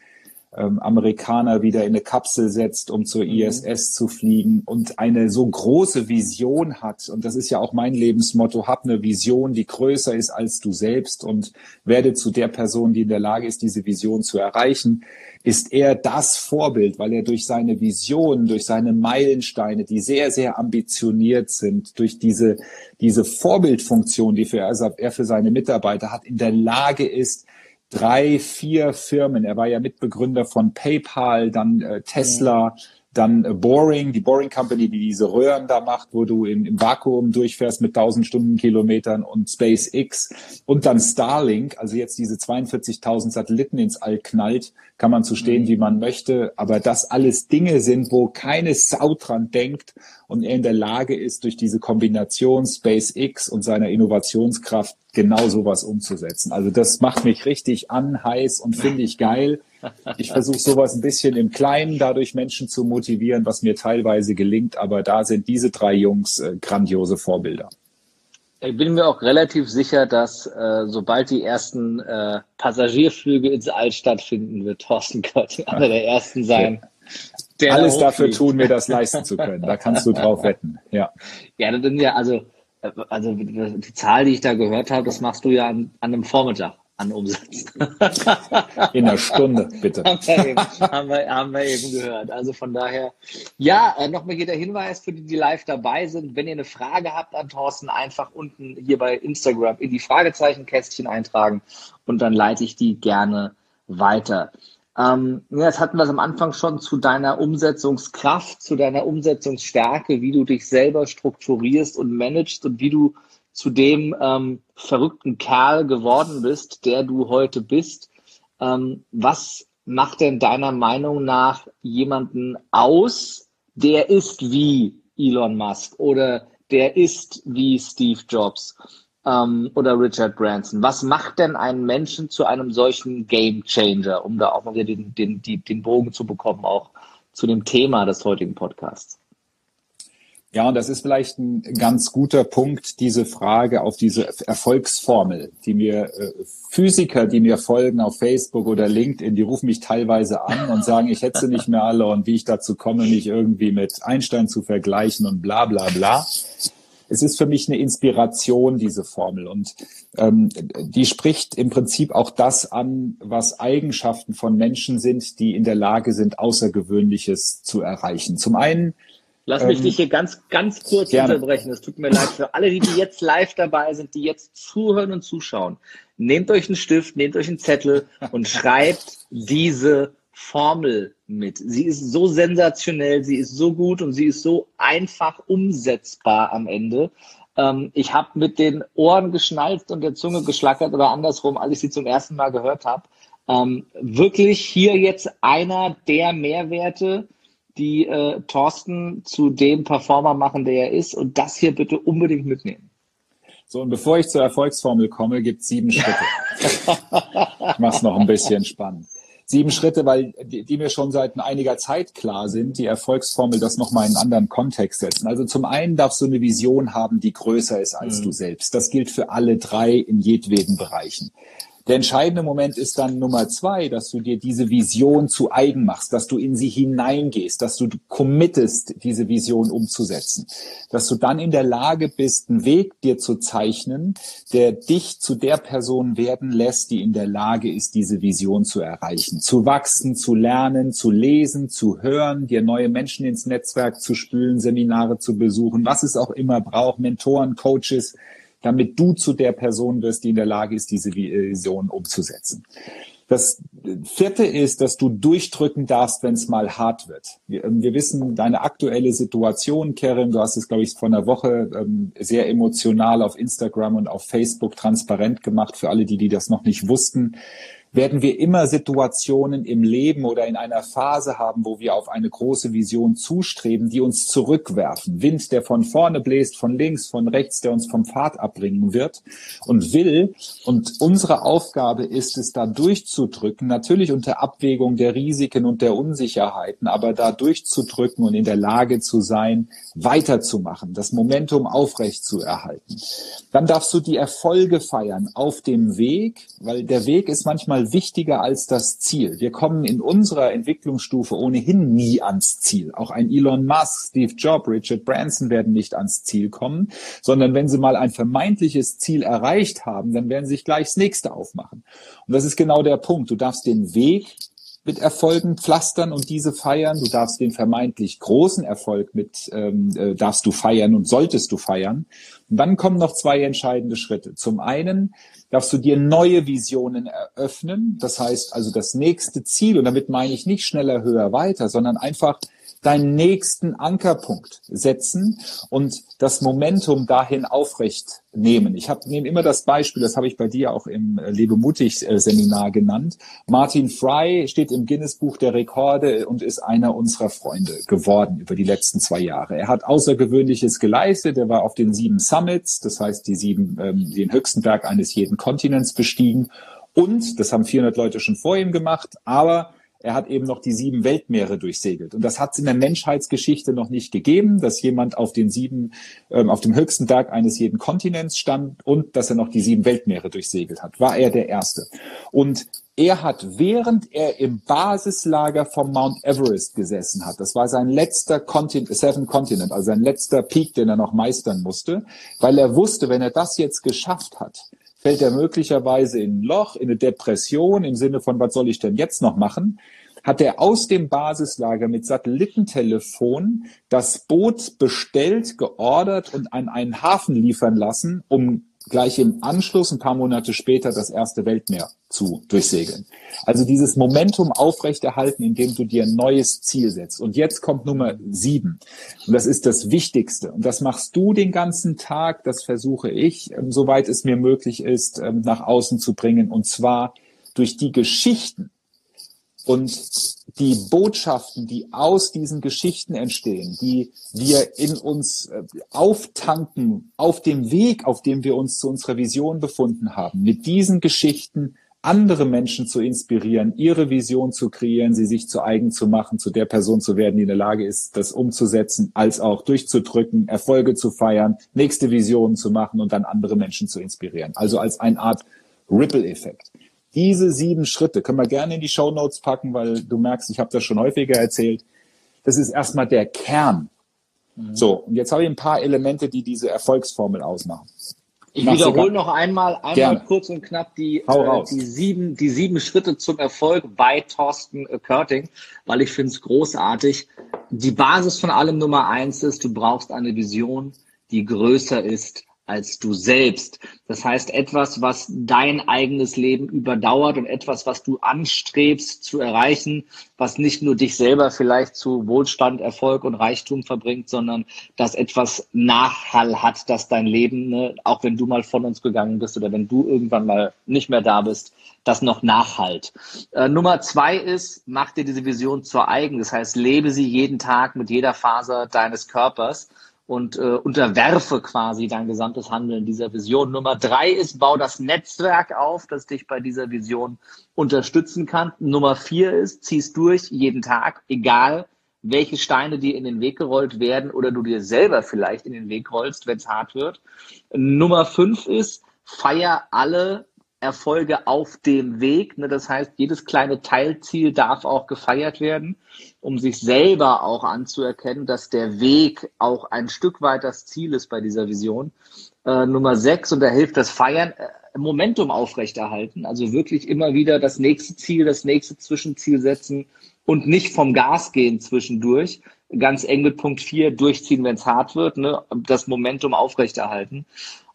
ähm, Amerikaner wieder in eine Kapsel setzt, um zur mhm. ISS zu fliegen und eine so große Vision hat. Und das ist ja auch mein Lebensmotto, hab eine Vision, die größer ist als du selbst und werde zu der Person, die in der Lage ist, diese Vision zu erreichen ist er das Vorbild, weil er durch seine Vision, durch seine Meilensteine, die sehr, sehr ambitioniert sind, durch diese, diese Vorbildfunktion, die für er, er für seine Mitarbeiter hat, in der Lage ist, drei, vier Firmen, er war ja Mitbegründer von PayPal, dann äh, Tesla, dann äh, Boring, die Boring Company, die diese Röhren da macht, wo du im, im Vakuum durchfährst mit 1000 Stundenkilometern und SpaceX. Und dann Starlink, also jetzt diese 42.000 Satelliten ins All knallt, kann man zu stehen, wie man möchte, aber das alles Dinge sind, wo keine Sau dran denkt und er in der Lage ist, durch diese Kombination SpaceX und seiner Innovationskraft genau sowas umzusetzen. Also das macht mich richtig an, heiß und finde ich geil. Ich versuche sowas ein bisschen im Kleinen dadurch Menschen zu motivieren, was mir teilweise gelingt, aber da sind diese drei Jungs äh, grandiose Vorbilder. Ich bin mir auch relativ sicher, dass äh, sobald die ersten äh, Passagierflüge ins All stattfinden, wird Thorsten Gott einer der ersten sein. Der Alles dafür tun, mir das leisten zu können. Da kannst du drauf wetten. Ja. Ja, das sind ja also also die Zahl, die ich da gehört habe, das machst du ja an, an einem Vormittag an Umsatz. In einer Stunde, bitte. haben, wir eben, haben, wir, haben wir eben gehört. Also von daher, ja, äh, nochmal hier der Hinweis für die, die live dabei sind. Wenn ihr eine Frage habt an Thorsten, einfach unten hier bei Instagram in die Fragezeichenkästchen eintragen und dann leite ich die gerne weiter. Ähm, jetzt hatten wir es am Anfang schon zu deiner Umsetzungskraft, zu deiner Umsetzungsstärke, wie du dich selber strukturierst und managst und wie du zu dem ähm, verrückten Kerl geworden bist, der du heute bist. Ähm, was macht denn deiner Meinung nach jemanden aus, der ist wie Elon Musk oder der ist wie Steve Jobs? ähm, oder Richard Branson. Was macht denn einen Menschen zu einem solchen Game Changer, um da auch mal wieder den, den, den, den Bogen zu bekommen, auch zu dem Thema des heutigen Podcasts? Ja, und das ist vielleicht ein ganz guter Punkt, diese Frage auf diese Erfolgsformel, die mir äh, Physiker, die mir folgen auf Facebook oder LinkedIn, die rufen mich teilweise an und sagen, ich hätte sie nicht mehr alle und wie ich dazu komme, mich irgendwie mit Einstein zu vergleichen und bla bla bla es ist für mich eine Inspiration, diese Formel. Und ähm, die spricht im Prinzip auch das an, was Eigenschaften von Menschen sind, die in der Lage sind, Außergewöhnliches zu erreichen. Zum einen Lass mich ähm, dich hier ganz, ganz kurz gerne. unterbrechen. Es tut mir leid für alle, die, die jetzt live dabei sind, die jetzt zuhören und zuschauen. Nehmt euch einen Stift, nehmt euch einen Zettel und schreibt diese Formel mit. Sie ist so sensationell, sie ist so gut und sie ist so einfach umsetzbar am Ende. Ähm, ich habe mit den Ohren geschnalzt und der Zunge geschlackert oder andersrum, als ich sie zum ersten Mal gehört habe. Ähm, wirklich hier jetzt einer der Mehrwerte, die äh, Thorsten zu dem Performer machen, der er ist. Und das hier bitte unbedingt mitnehmen. So, und bevor ich zur Erfolgsformel komme, gibt es sieben Schritte. ich mache es noch ein bisschen spannend sieben Schritte, weil die, die, mir schon seit einiger Zeit klar sind, die Erfolgsformel das nochmal in einen anderen Kontext setzen. Also zum einen darfst du eine Vision haben, die größer ist als mhm. du selbst. Das gilt für alle drei in jedweden Bereichen. Der entscheidende Moment ist dann Nummer zwei, dass du dir diese Vision zu eigen machst, dass du in sie hineingehst, dass du committest, diese Vision umzusetzen, dass du dann in der Lage bist, einen Weg dir zu zeichnen, der dich zu der Person werden lässt, die in der Lage ist, diese Vision zu erreichen, zu wachsen, zu lernen, zu lesen, zu hören, dir neue Menschen ins Netzwerk zu spülen, Seminare zu besuchen, was es auch immer braucht, Mentoren, Coaches, damit du zu der Person wirst, die in der Lage ist, diese Vision umzusetzen. Das vierte ist, dass du durchdrücken darfst, wenn es mal hart wird. Wir, ähm, wir, wissen deine aktuelle Situation, Kerem. Du hast es, glaube ich, vor einer Woche ähm, sehr emotional auf Instagram und auf Facebook transparent gemacht für alle, die, die das noch nicht wussten werden wir immer Situationen im Leben oder in einer Phase haben, wo wir auf eine große Vision zustreben, die uns zurückwerfen. Wind, der von vorne bläst, von links, von rechts, der uns vom Pfad abbringen wird und will. Und unsere Aufgabe ist es, da durchzudrücken, natürlich unter Abwägung der Risiken und der Unsicherheiten, aber da durchzudrücken und in der Lage zu sein, weiterzumachen, das Momentum aufrecht zu erhalten. Dann darfst du die Erfolge feiern auf dem Weg, weil der Weg ist manchmal manchmal wichtiger als das Ziel. Wir kommen in unserer Entwicklungsstufe ohnehin nie ans Ziel. Auch ein Elon Musk, Steve Jobs, Richard Branson werden nicht ans Ziel kommen, sondern wenn sie mal ein vermeintliches Ziel erreicht haben, dann werden sie sich gleich das nächste aufmachen. Und das ist genau der Punkt. Du darfst den Weg mit Erfolgen pflastern und diese feiern. Du darfst den vermeintlich großen Erfolg mit, ähm, äh, darfst du feiern und solltest du feiern. Und dann kommen noch zwei entscheidende Schritte. Zum einen darfst du dir neue Visionen eröffnen. Das heißt also das nächste Ziel, und damit meine ich nicht schneller, höher, weiter, sondern einfach deinen nächsten Ankerpunkt setzen und das Momentum dahin aufrecht nehmen. Ich habe nehme immer das Beispiel, das habe ich bei dir auch im Lebe mutig Seminar genannt. Martin Fry steht im Guinness Buch der Rekorde und ist einer unserer Freunde geworden über die letzten zwei Jahre. Er hat Außergewöhnliches geleistet. Er war auf den sieben Summits, das heißt die sieben, ähm, den höchsten Berg eines jeden Kontinents bestiegen. Und, das haben 400 Leute schon vor ihm gemacht, aber er hat eben noch die sieben Weltmeere durchsegelt. Und das hat es in der Menschheitsgeschichte noch nicht gegeben, dass jemand auf den sieben, ähm, auf dem höchsten Berg eines jeden Kontinents stand und dass er noch die sieben Weltmeere durchsegelt hat. War er der Erste. Und er hat, während er im Basislager vom Mount Everest gesessen hat, das war sein letzter Continent, Seven Continent, also sein letzter Peak, den er noch meistern musste, weil er wusste, wenn er das jetzt geschafft hat, fällt er möglicherweise in ein Loch, in eine Depression im Sinne von, was soll ich denn jetzt noch machen? Hat er aus dem Basislager mit Satellitentelefon das Boot bestellt, geordert und an einen Hafen liefern lassen, um gleich im Anschluss, ein paar Monate später, das erste Weltmeer zu durchsegeln. Also dieses Momentum aufrechterhalten, indem du dir ein neues Ziel setzt. Und jetzt kommt Nummer sieben. Und das ist das Wichtigste. Und das machst du den ganzen Tag. Das versuche ich, ähm, soweit es mir möglich ist, ähm, nach außen zu bringen. Und zwar durch die Geschichten, und die Botschaften, die aus diesen Geschichten entstehen, die wir in uns äh, auftanken auf dem Weg, auf dem wir uns zu unserer Vision befunden haben, mit diesen Geschichten andere Menschen zu inspirieren, ihre Vision zu kreieren, sie sich zu eigen zu machen, zu der Person zu werden, die in der Lage ist, das umzusetzen, als auch durchzudrücken, Erfolge zu feiern, nächste Visionen zu machen und dann andere Menschen zu inspirieren. Also als eine Art Ripple-Effekt. Diese sieben Schritte können wir gerne in die Show Notes packen, weil du merkst, ich habe das schon häufiger erzählt. Das ist erstmal der Kern. Mhm. So, und jetzt habe ich ein paar Elemente, die diese Erfolgsformel ausmachen. Ich wiederhole noch einmal, einmal Gerne. kurz und knapp die, äh, die, sieben, die sieben Schritte zum Erfolg bei Thorsten Körting, weil ich finde es großartig. Die Basis von allem Nummer eins ist, du brauchst eine Vision, die größer ist als du selbst. Das heißt, etwas, was dein eigenes Leben überdauert und etwas, was du anstrebst zu erreichen, was nicht nur dich selber vielleicht zu Wohlstand, Erfolg und Reichtum verbringt, sondern das etwas Nachhall hat, dass dein Leben, ne, auch wenn du mal von uns gegangen bist oder wenn du irgendwann mal nicht mehr da bist, das noch nachhalt. Äh, Nummer zwei ist, mach dir diese Vision zur eigen. Das heißt, lebe sie jeden Tag mit jeder Faser deines Körpers und äh, unterwerfe quasi dein gesamtes Handeln dieser Vision. Nummer drei ist, bau das Netzwerk auf, das dich bei dieser Vision unterstützen kann. Nummer vier ist, ziehst durch jeden Tag, egal welche Steine dir in den Weg gerollt werden oder du dir selber vielleicht in den Weg rollst, wenn es hart wird. Nummer fünf ist, feier alle Erfolge auf dem Weg. Ne? Das heißt, jedes kleine Teilziel darf auch gefeiert werden, um sich selber auch anzuerkennen, dass der Weg auch ein Stück weit das Ziel ist bei dieser Vision. Äh, Nummer sechs, und da hilft das Feiern, äh, Momentum aufrechterhalten. Also wirklich immer wieder das nächste Ziel, das nächste Zwischenziel setzen und nicht vom Gas gehen zwischendurch. Ganz eng mit Punkt vier durchziehen, wenn es hart wird, ne? das Momentum aufrechterhalten.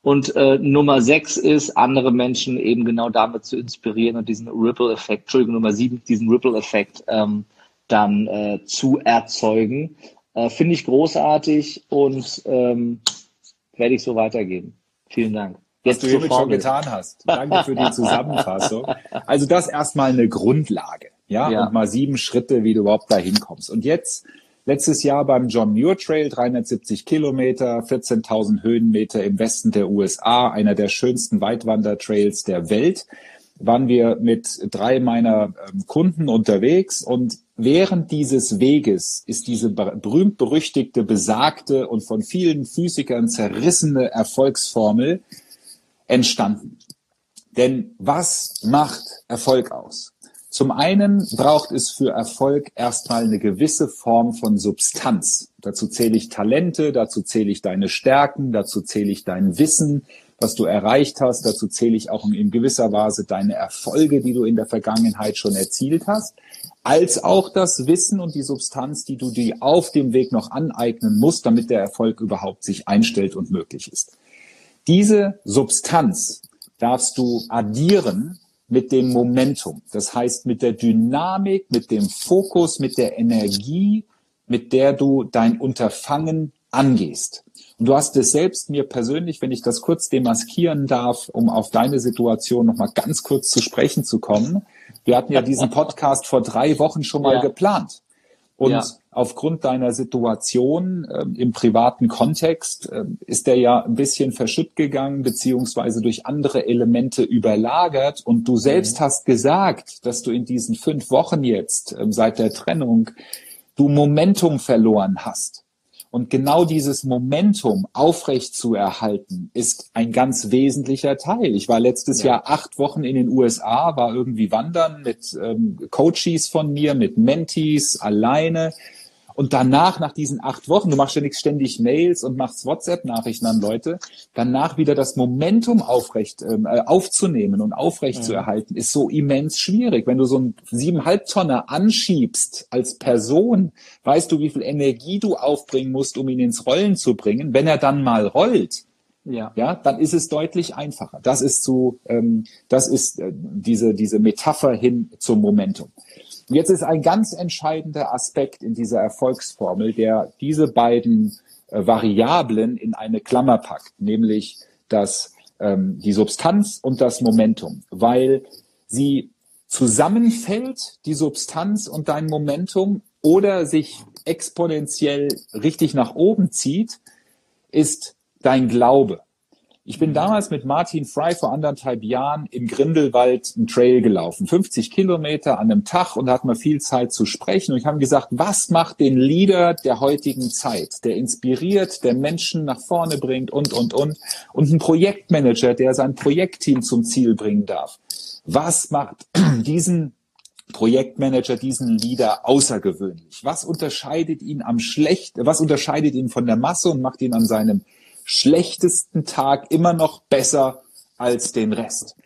Und äh, Nummer sechs ist, andere Menschen eben genau damit zu inspirieren und diesen Ripple-Effekt, Entschuldigung, Nummer sieben, diesen Ripple-Effekt ähm, dann äh, zu erzeugen. Äh, Finde ich großartig und ähm, werde ich so weitergeben. Vielen Dank. Jetzt Was du hiermit schon getan hast. Danke für die Zusammenfassung. Also das erstmal eine Grundlage, ja? ja, und mal sieben Schritte, wie du überhaupt da hinkommst. Und jetzt Letztes Jahr beim John Muir Trail, 370 Kilometer, 14.000 Höhenmeter im Westen der USA, einer der schönsten Weitwandertrails der Welt, waren wir mit drei meiner ähm, Kunden unterwegs und während dieses Weges ist diese berühmt-berüchtigte, besagte und von vielen Physikern zerrissene Erfolgsformel entstanden. Denn was macht Erfolg aus? Zum einen braucht es für Erfolg erstmal eine gewisse Form von Substanz. Dazu zähle ich Talente, dazu zähle ich deine Stärken, dazu zähle ich dein Wissen, was du erreicht hast, dazu zähle ich auch in gewisser Weise deine Erfolge, die du in der Vergangenheit schon erzielt hast, als auch das Wissen und die Substanz, die du dir auf dem Weg noch aneignen musst, damit der Erfolg überhaupt sich einstellt und möglich ist. Diese Substanz darfst du addieren mit dem Momentum. Das heißt, mit der Dynamik, mit dem Fokus, mit der Energie, mit der du dein Unterfangen angehst. Und du hast es selbst mir persönlich, wenn ich das kurz demaskieren darf, um auf deine Situation nochmal ganz kurz zu sprechen zu kommen. Wir hatten ja diesen Podcast vor drei Wochen schon mal ja. geplant. Und ja. aufgrund deiner Situation äh, im privaten Kontext äh, ist der ja ein bisschen verschütt gegangen, beziehungsweise durch andere Elemente überlagert. Und du selbst mhm. hast gesagt, dass du in diesen fünf Wochen jetzt äh, seit der Trennung du Momentum verloren hast. Und genau dieses Momentum aufrecht zu erhalten, ist ein ganz wesentlicher Teil. Ich war letztes ja. Jahr acht Wochen in den USA, war irgendwie wandern mit ähm, Coaches von mir, mit Mentees, alleine. Und danach, nach diesen acht Wochen, du machst ja nicht ständig Mails und machst WhatsApp-Nachrichten an Leute, danach wieder das Momentum aufrecht ähm, äh, aufzunehmen und aufrecht mhm. zu erhalten, ist so immens schwierig. Wenn du so einen siebeneinhalb Tonner anschiebst als Person, weißt du, wie viel Energie du aufbringen musst, um ihn ins Rollen zu bringen. Wenn er dann mal rollt, ja. ja, dann ist es deutlich einfacher. Das ist so, ähm, das ist äh, diese diese Metapher hin zum Momentum. Jetzt ist ein ganz entscheidender Aspekt in dieser Erfolgsformel, der diese beiden äh, Variablen in eine Klammer packt, nämlich das, ähm, die Substanz und das Momentum, weil sie zusammenfällt, die Substanz und dein Momentum, oder sich exponentiell richtig nach oben zieht, ist dein Glaube. Ich bin damals mit Martin Fry vor anderthalb Jahren im Grindelwald einen Trail gelaufen, 50 Kilometer an einem Tag und da hatten wir viel Zeit zu sprechen. Und ich habe gesagt, was macht den Leader der heutigen Zeit, der inspiriert, der Menschen nach vorne bringt und, und, und. Und ein Projektmanager, der sein Projektteam zum Ziel bringen darf. Was macht diesen Projektmanager, diesen Leader außergewöhnlich? Was unterscheidet ihn am schlecht, was unterscheidet ihn von der Masse und macht ihn an seinem schlechtesten Tag immer noch besser als den Rest.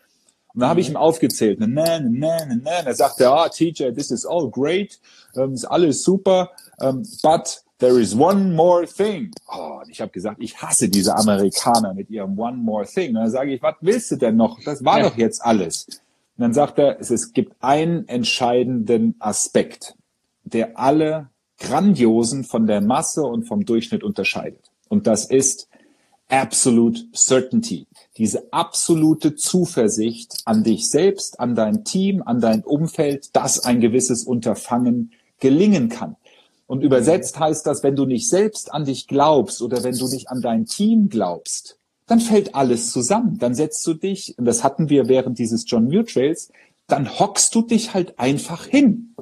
Und da habe ich ihm aufgezählt, ne, ne, ne, ne, ne. Er sagte, ah, TJ, this is all great, ähm, ist alles super, ähm, but there is one more thing. Oh, und ich habe gesagt, ich hasse diese Amerikaner mit ihrem one more thing. Und dann sage ich, was willst du denn noch? Das war ja. doch jetzt alles. Und dann sagt er, es, es gibt einen entscheidenden Aspekt, der alle Grandiosen von der Masse und vom Durchschnitt unterscheidet. Und das ist, absolute certainty, diese absolute Zuversicht an dich selbst, an dein Team, an dein Umfeld, dass ein gewisses Unterfangen gelingen kann. Und übersetzt heißt das, wenn du nicht selbst an dich glaubst oder wenn du nicht an dein Team glaubst, dann fällt alles zusammen. Dann setzt du dich, und das hatten wir während dieses John Muir Trails, dann hockst du dich halt einfach hin.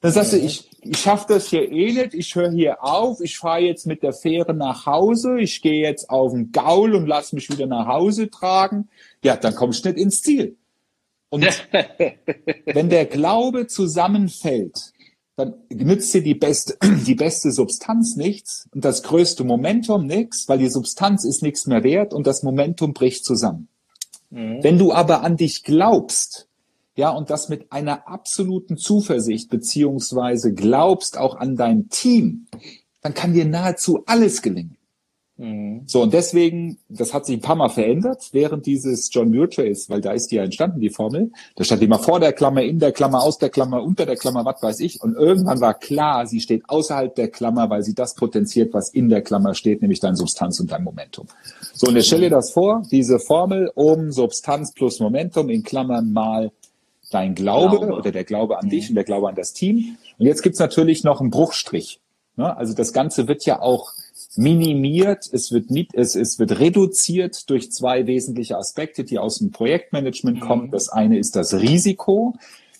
Dann sagst du, ich, ich schaffe das hier eh nicht, ich höre hier auf, ich fahre jetzt mit der Fähre nach Hause, ich gehe jetzt auf den Gaul und lass mich wieder nach Hause tragen. Ja, dann kommst du nicht ins Ziel. Und wenn der Glaube zusammenfällt, dann nützt dir die beste, die beste Substanz nichts und das größte Momentum nichts, weil die Substanz ist nichts mehr wert und das Momentum bricht zusammen. Mhm. Wenn du aber an dich glaubst, ja, und das mit einer absoluten Zuversicht beziehungsweise glaubst auch an dein Team, dann kann dir nahezu alles gelingen. Mhm. So, und deswegen, das hat sich ein paar Mal verändert während dieses John Muir Trails, weil da ist die ja entstanden, die Formel. Da stand immer vor der Klammer, in der Klammer, aus der Klammer, unter der Klammer, was weiß ich. Und irgendwann war klar, sie steht außerhalb der Klammer, weil sie das potenziert, was in der Klammer steht, nämlich dein Substanz und dein Momentum. So, und jetzt stell dir das vor, diese Formel um Substanz plus Momentum in Klammern mal dein Glaube, Glaube. oder der Glaube an mhm. dich und der Glaube an das Team. Und jetzt gibt's natürlich noch einen Bruchstrich. Ne? Also das Ganze wird ja auch minimiert, es wird, mit, es, es wird reduziert durch zwei wesentliche Aspekte, die aus dem Projektmanagement mhm. kommen. Das eine ist das Risiko.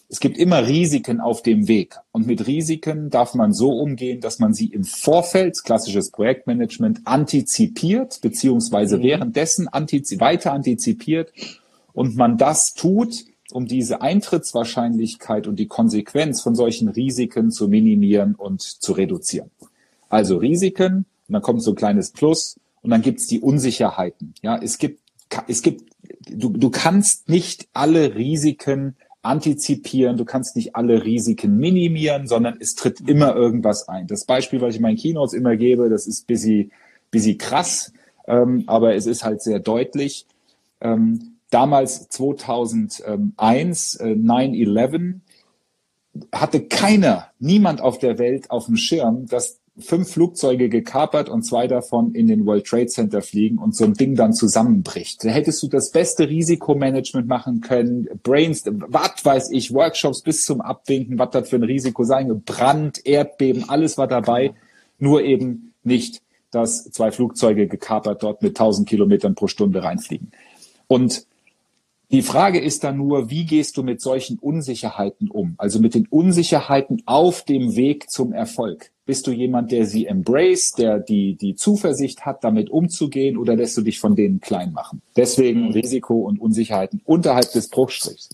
Es gibt immer Risiken auf dem Weg. Und mit Risiken darf man so umgehen, dass man sie im Vorfeld, klassisches Projektmanagement, antizipiert, beziehungsweise mhm. währenddessen antizi weiter antizipiert und man das tut, um diese Eintrittswahrscheinlichkeit und die Konsequenz von solchen Risiken zu minimieren und zu reduzieren. Also Risiken, und dann kommt so ein kleines Plus, und dann gibt's die Unsicherheiten. Ja, es gibt, es gibt, du, du kannst nicht alle Risiken antizipieren, du kannst nicht alle Risiken minimieren, sondern es tritt immer irgendwas ein. Das Beispiel, was ich in meinen Keynotes immer gebe, das ist busy, busy krass, ähm, aber es ist halt sehr deutlich. Ähm, damals 2001, äh, 9-11, hatte keiner, niemand auf der Welt auf dem Schirm, dass fünf Flugzeuge gekapert und zwei davon in den World Trade Center fliegen und so ein Ding dann zusammenbricht. Da hättest du das beste Risikomanagement machen können, Brains, was weiß ich, Workshops bis zum Abwinken, was das für ein Risiko sein, Brand, Erdbeben, alles war dabei, nur eben nicht, dass zwei Flugzeuge gekapert dort mit 1000 Kilometern pro Stunde reinfliegen. Und die Frage ist dann nur, wie gehst du mit solchen Unsicherheiten um? Also mit den Unsicherheiten auf dem Weg zum Erfolg. Bist du jemand, der sie embrace, der die, die Zuversicht hat, damit umzugehen oder lässt du dich von denen klein machen? Deswegen mhm. Risiko und Unsicherheiten unterhalb des Bruchstrichs.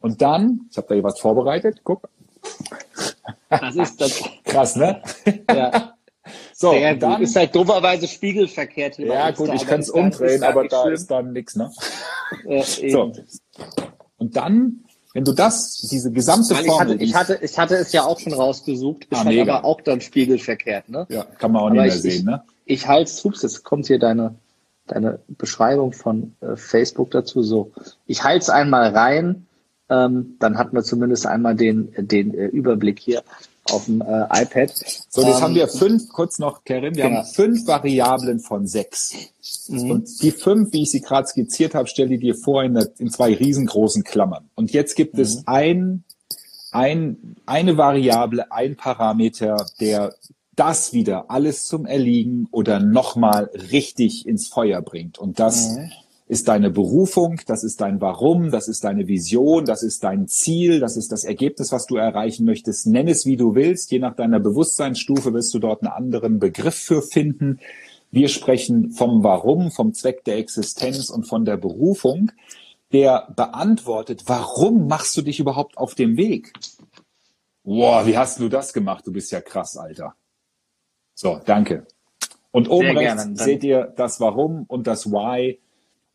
Und dann, ich habe da hier was vorbereitet, guck. Das ist das. Krass, ne? Ja. So, Sehr und dann, ist halt dummerweise spiegelverkehrt. Hier ja, gut, ich kann es umdrehen, aber da schlimm. ist dann nichts, ne? Ja, so. Und dann, wenn du das, diese gesamte Formel... Ich hatte, ich, hatte, ich hatte es ja auch schon rausgesucht, ist ah, halt aber auch dann spiegelverkehrt, ne? Ja, kann man auch aber nicht mehr ich, sehen, ne? Ich, ich halte es, hups, jetzt kommt hier deine, deine Beschreibung von äh, Facebook dazu, so. Ich halte es einmal rein, ähm, dann hat man zumindest einmal den, den äh, Überblick hier auf dem äh, iPad. So, jetzt ähm, haben wir fünf, kurz noch, Karin, wir genau. haben fünf Variablen von sechs. Mhm. Und die fünf, wie ich sie gerade skizziert habe, stell die dir vor in, der, in zwei riesengroßen Klammern. Und jetzt gibt mhm. es ein, ein, eine Variable, ein Parameter, der das wieder alles zum Erliegen oder nochmal richtig ins Feuer bringt. Und das mhm ist deine Berufung, das ist dein Warum, das ist deine Vision, das ist dein Ziel, das ist das Ergebnis, was du erreichen möchtest. Nenn es, wie du willst. Je nach deiner Bewusstseinsstufe wirst du dort einen anderen Begriff für finden. Wir sprechen vom Warum, vom Zweck der Existenz und von der Berufung, der beantwortet, warum machst du dich überhaupt auf dem Weg? Boah, wie hast du das gemacht? Du bist ja krass, Alter. So, danke. Und oben Sehr rechts seht ihr das Warum und das Why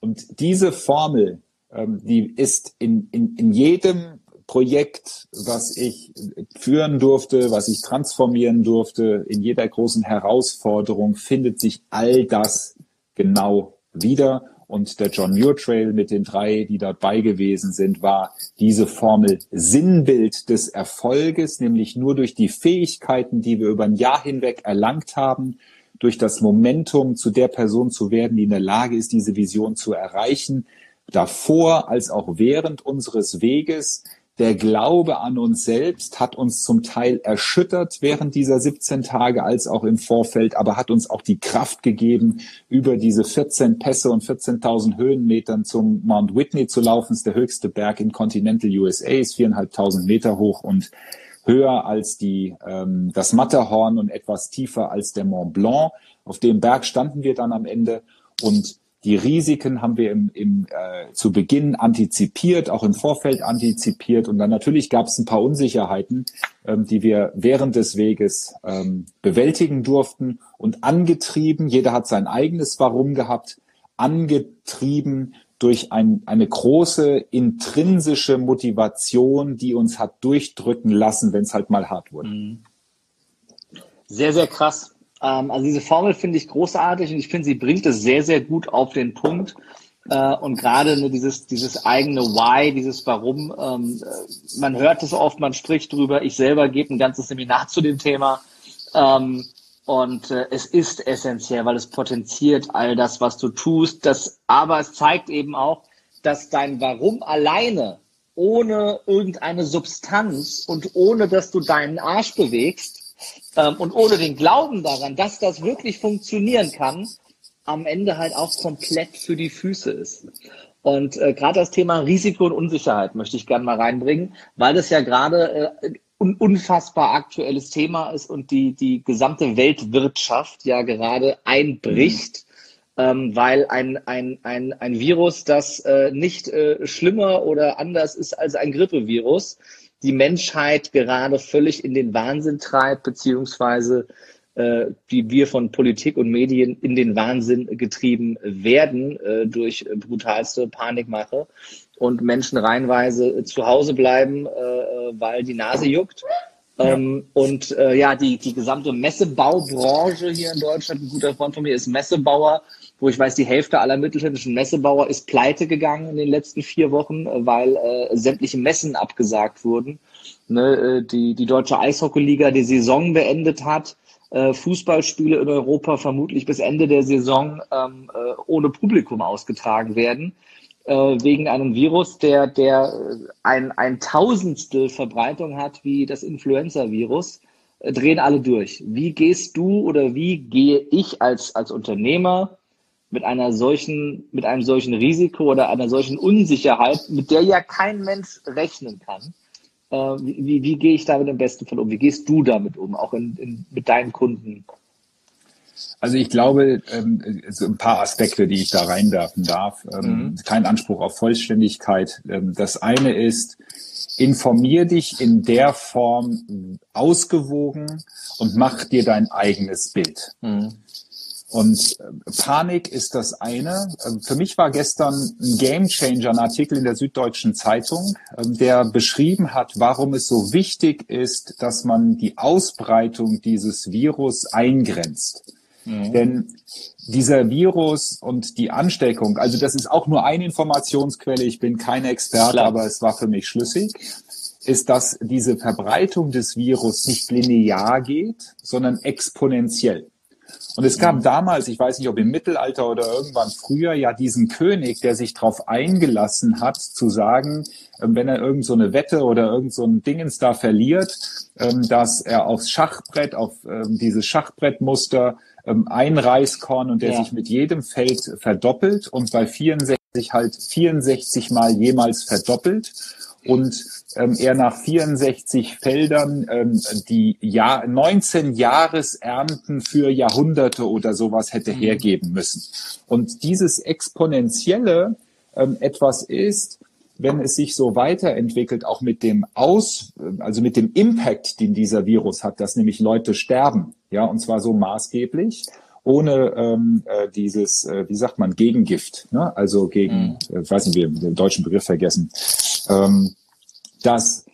und diese Formel, ähm, die ist in, in, in jedem Projekt, was ich führen durfte, was ich transformieren durfte, in jeder großen Herausforderung findet sich all das genau wieder. Und der John Muir Trail mit den drei, die dabei gewesen sind, war diese Formel Sinnbild des Erfolges, nämlich nur durch die Fähigkeiten, die wir über ein Jahr hinweg erlangt haben, durch das Momentum zu der Person zu werden, die in der Lage ist, diese Vision zu erreichen, davor als auch während unseres Weges. Der Glaube an uns selbst hat uns zum Teil erschüttert während dieser 17 Tage als auch im Vorfeld, aber hat uns auch die Kraft gegeben, über diese 14 Pässe und 14.000 Höhenmetern zum Mount Whitney zu laufen. Das ist der höchste Berg in Continental USA, ist viereinhalbtausend Meter hoch und höher als die, ähm, das Matterhorn und etwas tiefer als der Mont Blanc. Auf dem Berg standen wir dann am Ende und die Risiken haben wir im, im, äh, zu Beginn antizipiert, auch im Vorfeld antizipiert. Und dann natürlich gab es ein paar Unsicherheiten, ähm, die wir während des Weges ähm, bewältigen durften und angetrieben. Jeder hat sein eigenes Warum gehabt, angetrieben durch ein, eine große intrinsische Motivation, die uns hat durchdrücken lassen, wenn es halt mal hart wurde. Mhm. Sehr, sehr krass. Ähm, also diese Formel finde ich großartig und ich finde, sie bringt es sehr, sehr gut auf den Punkt. Äh, und gerade ne, dieses, dieses eigene Why, dieses Warum, ähm, äh, man hört es oft, man spricht drüber. Ich selber gebe ein ganzes Seminar zu dem Thema. Ähm, und äh, es ist essentiell, weil es potenziert all das, was du tust. Das, aber es zeigt eben auch, dass dein Warum alleine, ohne irgendeine Substanz und ohne, dass du deinen Arsch bewegst ähm, und ohne den Glauben daran, dass das wirklich funktionieren kann, am Ende halt auch komplett für die Füße ist. Und äh, gerade das Thema Risiko und Unsicherheit möchte ich gerne mal reinbringen, weil das ja gerade äh, un unfassbar aktuelles Thema ist und die, die gesamte Weltwirtschaft ja gerade einbricht, mhm. ähm, weil ein, ein, ein, ein Virus, das äh, nicht äh, schlimmer oder anders ist als ein Grippevirus, die Menschheit gerade völlig in den Wahnsinn treibt, beziehungsweise äh, die wir von Politik und Medien in den Wahnsinn getrieben werden äh, durch brutalste Panikmache und Menschen reihenweise zu Hause bleiben, äh, weil die Nase juckt. Ja. Ähm, und äh, ja, die, die gesamte Messebaubranche hier in Deutschland, ein guter Freund von mir ist Messebauer, wo ich weiß, die Hälfte aller mittelständischen Messebauer ist pleite gegangen in den letzten vier Wochen, weil äh, sämtliche Messen abgesagt wurden. Ne, äh, die, die deutsche Eishockeyliga die Saison beendet hat äh, Fußballspiele in Europa vermutlich bis Ende der Saison ähm, äh, ohne Publikum ausgetragen werden, äh, wegen einem Virus, der, der ein, ein Tausendstel Verbreitung hat wie das Influenza-Virus, äh, drehen alle durch. Wie gehst du oder wie gehe ich als, als Unternehmer mit einer solchen, mit einem solchen Risiko oder einer solchen Unsicherheit, mit der ja kein Mensch rechnen kann? Äh, wie, wie, wie gehe ich damit im besten Fall um? Wie gehst du damit um, auch in, in, mit deinen Kunden? Also ich glaube, ähm, so ein paar Aspekte, die ich da reinwerfen darf. Ähm, mhm. Kein Anspruch auf Vollständigkeit. Ähm, das eine ist, informier dich in der Form ausgewogen und mach dir dein eigenes Bild. Mhm. Und äh, Panik ist das eine. Ähm, für mich war gestern ein Gamechanger, ein Artikel in der Süddeutschen Zeitung, ähm, der beschrieben hat, warum es so wichtig ist, dass man die Ausbreitung dieses Virus eingrenzt. Mhm. Denn dieser Virus und die Ansteckung, also das ist auch nur eine Informationsquelle, ich bin kein Experte, Klar. aber es war für mich schlüssig, ist, dass diese Verbreitung des Virus nicht linear geht, sondern exponentiell. Und es gab damals, ich weiß nicht, ob im Mittelalter oder irgendwann früher, ja diesen König, der sich darauf eingelassen hat, zu sagen, ähm, wenn er irgend so eine Wette oder irgend so ein Dingens da verliert, ähm, dass er aufs Schachbrett, auf ähm, dieses Schachbrettmuster ein Reiskorn und der ja. sich mit jedem Feld verdoppelt und bei 64 halt 64 mal jemals verdoppelt und ähm, er nach 64 Feldern ähm, die Jahr, 19 Jahresernten für Jahrhunderte oder sowas hätte mhm. hergeben müssen. Und dieses exponentielle ähm, etwas ist, wenn es sich so weiterentwickelt, auch mit dem Aus, also mit dem Impact, den dieser Virus hat, dass nämlich Leute sterben, ja, und zwar so maßgeblich, ohne ähm, äh, dieses, äh, wie sagt man, Gegengift, ne? also gegen, mhm. äh, weiß nicht, wir den deutschen Begriff vergessen, ähm, dass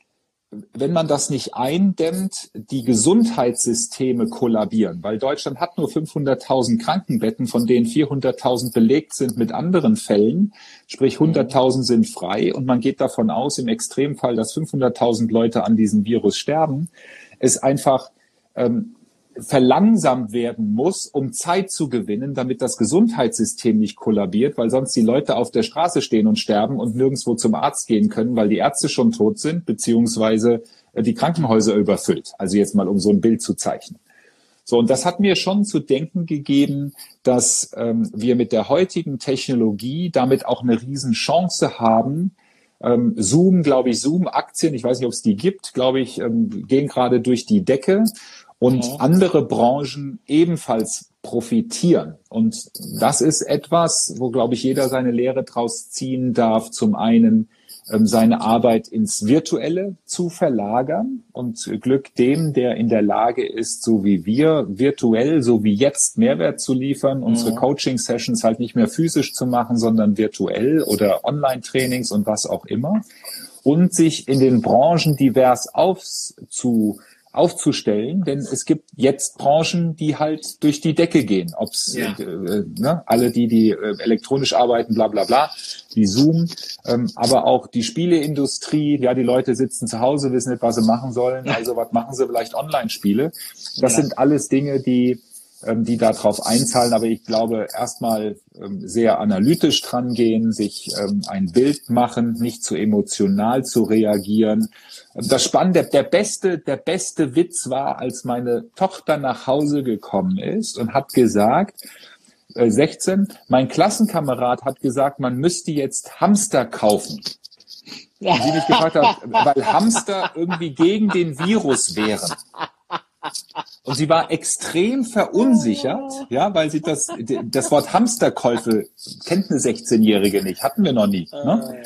wenn man das nicht eindämmt, die Gesundheitssysteme kollabieren, weil Deutschland hat nur 500.000 Krankenbetten, von denen 400.000 belegt sind mit anderen Fällen, sprich 100.000 sind frei und man geht davon aus, im Extremfall, dass 500.000 Leute an diesem Virus sterben, ist einfach ähm, verlangsamt werden muss, um Zeit zu gewinnen, damit das Gesundheitssystem nicht kollabiert, weil sonst die Leute auf der Straße stehen und sterben und nirgendwo zum Arzt gehen können, weil die Ärzte schon tot sind, beziehungsweise äh, die Krankenhäuser überfüllt. Also jetzt mal, um so ein Bild zu zeichnen. So, und das hat mir schon zu denken gegeben, dass ähm, wir mit der heutigen Technologie damit auch eine Riesenchance haben, ähm, Zoom, glaube ich, Zoom-Aktien, ich weiß nicht, ob es die gibt, glaube ich, ähm, gehen gerade durch die Decke und mhm. andere Branchen ebenfalls profitieren. Und das ist etwas, wo, glaube ich, jeder seine Lehre draus ziehen darf. Zum einen ähm, seine Arbeit ins Virtuelle zu verlagern und Glück dem, der in der Lage ist, so wie wir, virtuell, so wie jetzt Mehrwert zu liefern, unsere mhm. Coaching-Sessions halt nicht mehr physisch zu machen, sondern virtuell oder Online-Trainings und was auch immer. Und sich in den Branchen divers aufzu aufzustellen, denn es gibt jetzt Branchen, die halt durch die Decke gehen. Ob's ja. äh, ne, alle, die die äh, elektronisch arbeiten, bla bla bla, die Zoom, ähm, aber auch die Spieleindustrie. Ja, die Leute sitzen zu Hause, wissen nicht, was sie machen sollen. Also was machen sie vielleicht Online-Spiele? Das ja. sind alles Dinge, die die darauf einzahlen. Aber ich glaube, erstmal ähm, sehr analytisch dran gehen, sich ähm, ein Bild machen, nicht zu emotional zu reagieren. Das Spannende, der beste, der beste Witz war, als meine Tochter nach Hause gekommen ist und hat gesagt, 16, äh, mein Klassenkamerad hat gesagt, man müsste jetzt Hamster kaufen. Und sie mich gefragt hat, weil Hamster irgendwie gegen den Virus wären. Und sie war extrem verunsichert, ja, weil sie das, das Wort Hamsterkäufe kennt eine 16-Jährige nicht, hatten wir noch nie. Ne?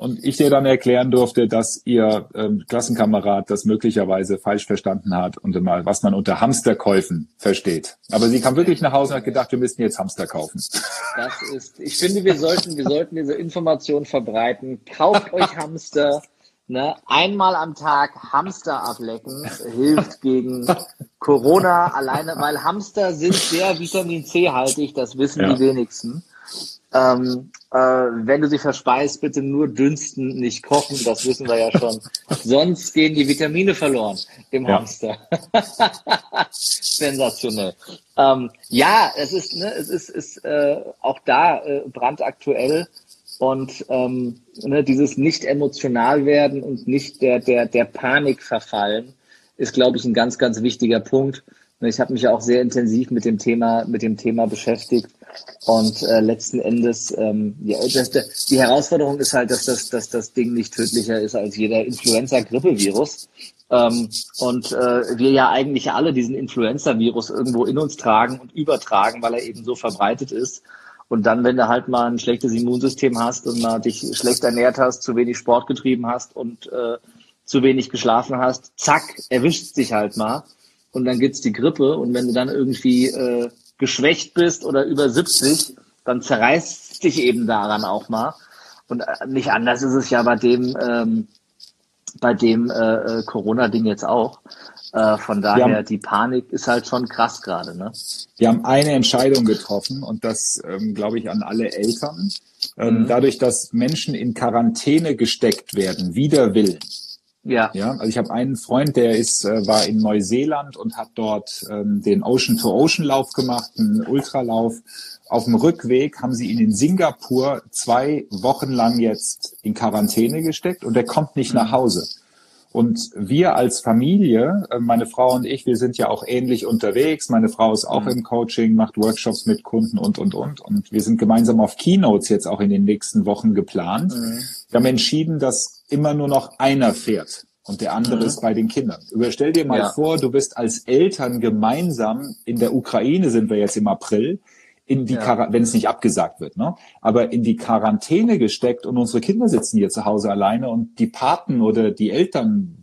Und ich dir dann erklären durfte, dass ihr ähm, Klassenkamerad das möglicherweise falsch verstanden hat und mal, was man unter Hamsterkäufen versteht. Aber sie kam wirklich nach Hause und hat gedacht, wir müssten jetzt Hamster kaufen. Das ist, ich finde, wir sollten, wir sollten diese Information verbreiten. Kauft euch Hamster. Ne? Einmal am Tag Hamster ablecken hilft gegen Corona alleine, weil Hamster sind sehr Vitamin C haltig, das wissen ja. die wenigsten. Ähm, äh, wenn du sie verspeist, bitte nur dünsten, nicht kochen, das wissen wir ja schon. Sonst gehen die Vitamine verloren im ja. Hamster. Sensationell. Ähm, ja, es ist, ne, es ist, ist äh, auch da äh, brandaktuell und ähm, ne, dieses nicht emotional werden und nicht der, der, der Panik verfallen, ist, glaube ich, ein ganz, ganz wichtiger Punkt. Ich habe mich auch sehr intensiv mit dem Thema, mit dem Thema beschäftigt. Und äh, letzten Endes, ähm, ja, das, das, die Herausforderung ist halt, dass das, dass das Ding nicht tödlicher ist als jeder Influenza-Grippe-Virus. Ähm, und äh, wir ja eigentlich alle diesen Influenza-Virus irgendwo in uns tragen und übertragen, weil er eben so verbreitet ist. Und dann, wenn du halt mal ein schlechtes Immunsystem hast und mal dich schlecht ernährt hast, zu wenig Sport getrieben hast und äh, zu wenig geschlafen hast, zack, erwischt dich halt mal und dann gibt's die Grippe und wenn du dann irgendwie äh, geschwächt bist oder über 70, dann zerreißt dich eben daran auch mal. Und äh, nicht anders ist es ja bei dem, ähm, bei dem äh, äh Corona-Ding jetzt auch. Äh, von daher, haben, die Panik ist halt schon krass gerade. Ne? Wir haben eine Entscheidung getroffen und das ähm, glaube ich an alle Eltern. Ähm, mhm. Dadurch, dass Menschen in Quarantäne gesteckt werden, wider Willen, ja. Ja, also ich habe einen Freund, der ist, äh, war in Neuseeland und hat dort ähm, den Ocean-to-Ocean-Lauf gemacht, einen Ultralauf. Auf dem Rückweg haben sie ihn in Singapur zwei Wochen lang jetzt in Quarantäne gesteckt und er kommt nicht nach Hause. Und wir als Familie, äh, meine Frau und ich, wir sind ja auch ähnlich unterwegs. Meine Frau ist auch mhm. im Coaching, macht Workshops mit Kunden und, und, und. Und wir sind gemeinsam auf Keynotes jetzt auch in den nächsten Wochen geplant. Mhm. Wir haben entschieden, dass immer nur noch einer fährt und der andere mhm. ist bei den Kindern. Überstell dir mal ja. vor, du bist als Eltern gemeinsam in der Ukraine sind wir jetzt im April in die ja. wenn es nicht abgesagt wird, ne? Aber in die Quarantäne gesteckt und unsere Kinder sitzen hier zu Hause alleine und die Paten oder die Eltern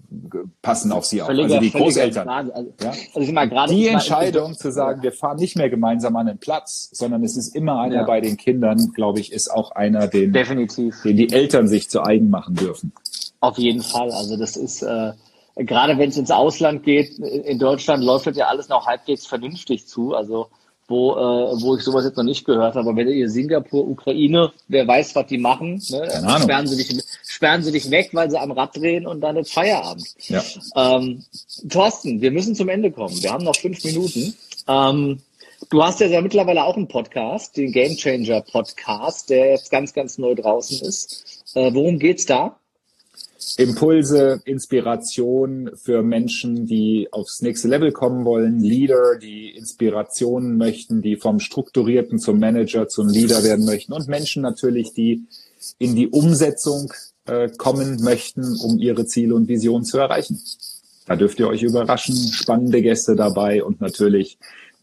passen auf sie auf, völliger, also die Großeltern. Also, ja? also gerade die Entscheidung zu sagen, wir fahren nicht mehr gemeinsam an den Platz, sondern es ist immer einer ja. bei den Kindern, glaube ich, ist auch einer, den, Definitiv. den die Eltern sich zu eigen machen dürfen. Auf jeden Fall. Also das ist äh, gerade wenn es ins Ausland geht, in Deutschland läuft das ja alles noch halbwegs vernünftig zu. Also wo, äh, wo ich sowas jetzt noch nicht gehört habe. Aber wenn ihr Singapur, Ukraine, wer weiß, was die machen, ne? sperren, sie dich, sperren sie dich weg, weil sie am Rad drehen und dann ist Feierabend. Ja. Ähm, Thorsten, wir müssen zum Ende kommen. Wir haben noch fünf Minuten. Ähm, du hast ja, ja mittlerweile auch einen Podcast, den Game Changer Podcast, der jetzt ganz, ganz neu draußen ist. Äh, worum geht's da? Impulse, Inspiration für Menschen, die aufs nächste Level kommen wollen, Leader, die Inspirationen möchten, die vom Strukturierten zum Manager, zum Leader werden möchten. Und Menschen natürlich, die in die Umsetzung äh, kommen möchten, um ihre Ziele und Visionen zu erreichen. Da dürft ihr euch überraschen, spannende Gäste dabei und natürlich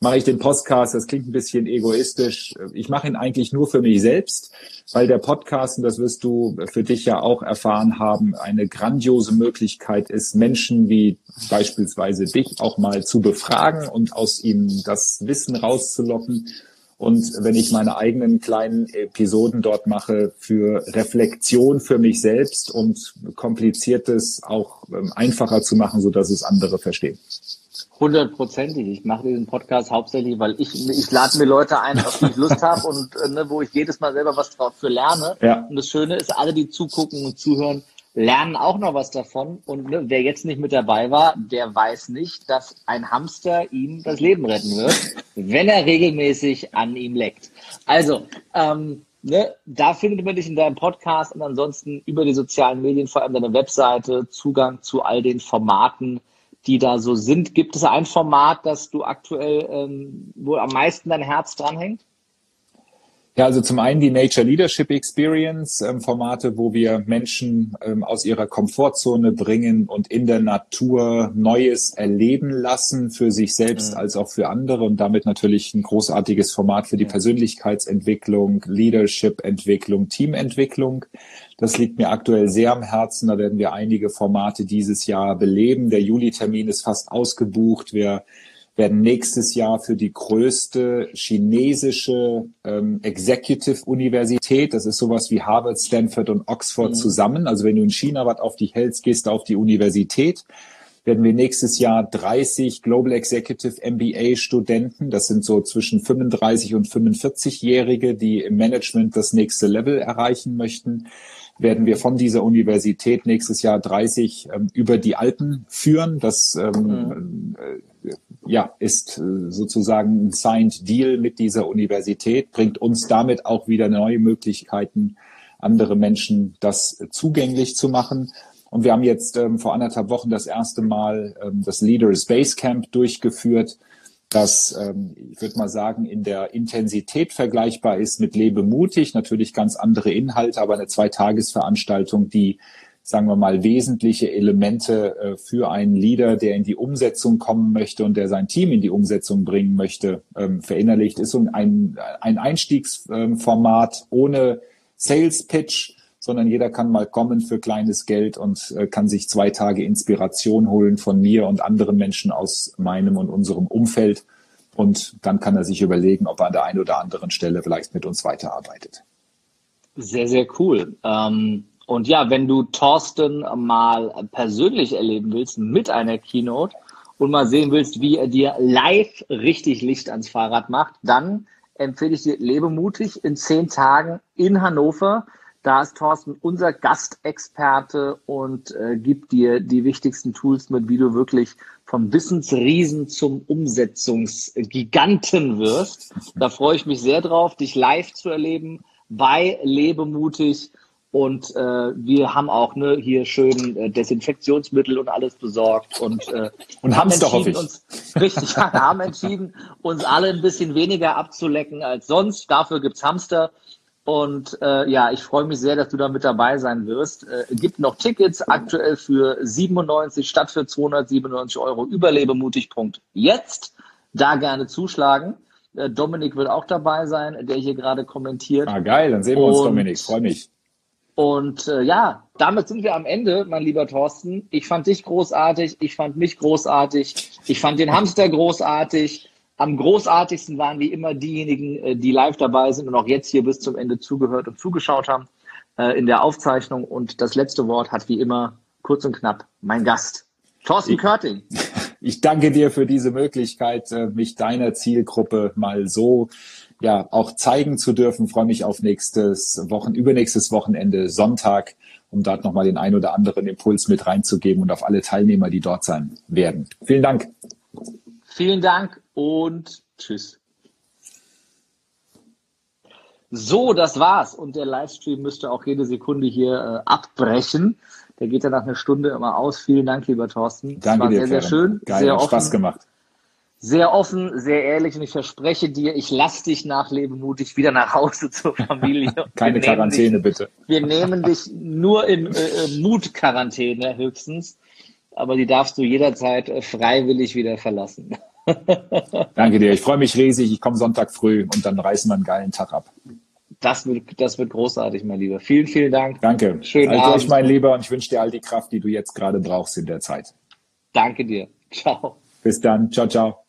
mache ich den Podcast, das klingt ein bisschen egoistisch. Ich mache ihn eigentlich nur für mich selbst, weil der Podcast, und das wirst du für dich ja auch erfahren haben, eine grandiose Möglichkeit ist, Menschen wie beispielsweise dich auch mal zu befragen und aus ihnen das Wissen rauszulocken. Und wenn ich meine eigenen kleinen Episoden dort mache für Reflexion für mich selbst und kompliziertes auch ähm, einfacher zu machen, so dass es andere verstehen. Hundertprozentig. Ich mache diesen Podcast hauptsächlich, weil ich, ich lade mir Leute ein, auf die ich Lust habe und äh, ne, wo ich jedes Mal selber was drauf für lerne. Ja. Und das Schöne ist, alle, die zugucken und zuhören, lernen auch noch was davon. Und ne, wer jetzt nicht mit dabei war, der weiß nicht, dass ein Hamster ihm das Leben retten wird, wenn er regelmäßig an ihm leckt. Also, ähm, ne, da findet man dich in deinem Podcast und ansonsten über die sozialen Medien, vor allem deine Webseite, Zugang zu all den Formaten, die da so sind. Gibt es ein Format, das du aktuell, ähm, wo am meisten dein Herz dranhängt? Ja, also zum einen die Nature Leadership Experience ähm, Formate, wo wir Menschen ähm, aus ihrer Komfortzone bringen und in der Natur Neues erleben lassen für sich selbst mhm. als auch für andere und damit natürlich ein großartiges Format für die Persönlichkeitsentwicklung, Leadership Entwicklung, Teamentwicklung. Das liegt mir aktuell sehr am Herzen. Da werden wir einige Formate dieses Jahr beleben. Der Juli-Termin ist fast ausgebucht. Wir werden nächstes Jahr für die größte chinesische ähm, Executive-Universität, das ist sowas wie Harvard, Stanford und Oxford mhm. zusammen. Also wenn du in China was auf dich hältst, gehst du auf die Universität. werden wir nächstes Jahr 30 Global Executive MBA Studenten, das sind so zwischen 35 und 45-Jährige, die im Management das nächste Level erreichen möchten, werden wir von dieser Universität nächstes Jahr 30 ähm, über die Alpen führen. Das ähm, äh, ja, ist äh, sozusagen ein signed Deal mit dieser Universität, bringt uns damit auch wieder neue Möglichkeiten, andere Menschen das zugänglich zu machen. Und wir haben jetzt ähm, vor anderthalb Wochen das erste Mal ähm, das Leaders Base Camp durchgeführt, das, ähm, ich würde mal sagen, in der Intensität vergleichbar ist mit Lebe mutig. Natürlich ganz andere Inhalte, aber eine Zweitagesveranstaltung, die sagen wir mal, wesentliche Elemente äh, für einen Leader, der in die Umsetzung kommen möchte und der sein Team in die Umsetzung bringen möchte, ähm, verinnerlicht, ist so ein, ein Einstiegsformat ohne Sales Pitch, sondern jeder kann mal kommen für kleines Geld und äh, kann sich zwei Tage Inspiration holen von mir und anderen Menschen aus meinem und unserem Umfeld. Und dann kann er sich überlegen, ob er an der einen oder anderen Stelle vielleicht mit uns weiterarbeitet. Sehr, sehr cool. Ähm, und ja, wenn du Thorsten mal persönlich erleben willst mit einer Keynote und mal sehen willst, wie er dir live richtig Licht ans Fahrrad macht, dann empfehle ich dir Lebe mutig in zehn Tagen in Hannover. Da ist Thorsten unser Gastexperte und äh, gibt dir die wichtigsten Tools mit, wie du wirklich vom Wissensriesen zum Umsetzungsgiganten wirst. Da freue ich mich sehr drauf, dich live zu erleben bei Lebemutig. Und äh, wir haben auch ne, hier schön äh, Desinfektionsmittel und alles besorgt und, äh, und haben doch ich. Uns, richtig, haben entschieden, uns alle ein bisschen weniger abzulecken als sonst. Dafür gibt's Hamster. Und äh, ja, ich freue mich sehr, dass du da mit dabei sein wirst. Äh, gibt noch Tickets aktuell für 97 statt für 297 Euro. Überlebemutig.jetzt. Da gerne zuschlagen. Äh, Dominik wird auch dabei sein, der hier gerade kommentiert. Ah, geil, dann sehen wir uns, und, Dominik. Freue mich. Und äh, ja, damit sind wir am Ende, mein lieber Thorsten. Ich fand dich großartig, ich fand mich großartig, ich fand den Hamster großartig. Am großartigsten waren wie immer diejenigen, äh, die live dabei sind und auch jetzt hier bis zum Ende zugehört und zugeschaut haben äh, in der Aufzeichnung. Und das letzte Wort hat wie immer kurz und knapp mein Gast, Thorsten Körting. Ich danke dir für diese Möglichkeit, äh, mich deiner Zielgruppe mal so ja auch zeigen zu dürfen. Ich freue mich auf nächstes Wochen, übernächstes Wochenende Sonntag, um dort nochmal den ein oder anderen Impuls mit reinzugeben und auf alle Teilnehmer, die dort sein werden. Vielen Dank. Vielen Dank und tschüss. So, das war's. Und der Livestream müsste auch jede Sekunde hier äh, abbrechen. Der geht ja nach einer Stunde immer aus. Vielen Dank, lieber Thorsten. Danke das war dir, sehr, sehr schön. Geil, sehr offen. Spaß gemacht. Sehr offen, sehr ehrlich und ich verspreche dir, ich lasse dich nach Lebemutig wieder nach Hause zur Familie. Keine Quarantäne, dich, bitte. Wir nehmen dich nur in äh, äh Mutquarantäne höchstens, aber die darfst du jederzeit äh, freiwillig wieder verlassen. Danke dir. Ich freue mich riesig. Ich komme Sonntag früh und dann reißen wir einen geilen Tag ab. Das wird, das wird großartig, mein Lieber. Vielen, vielen Dank. Danke. Schönen halt Abend. euch, mein Lieber, und ich wünsche dir all die Kraft, die du jetzt gerade brauchst in der Zeit. Danke dir. Ciao. Bis dann. Ciao, ciao.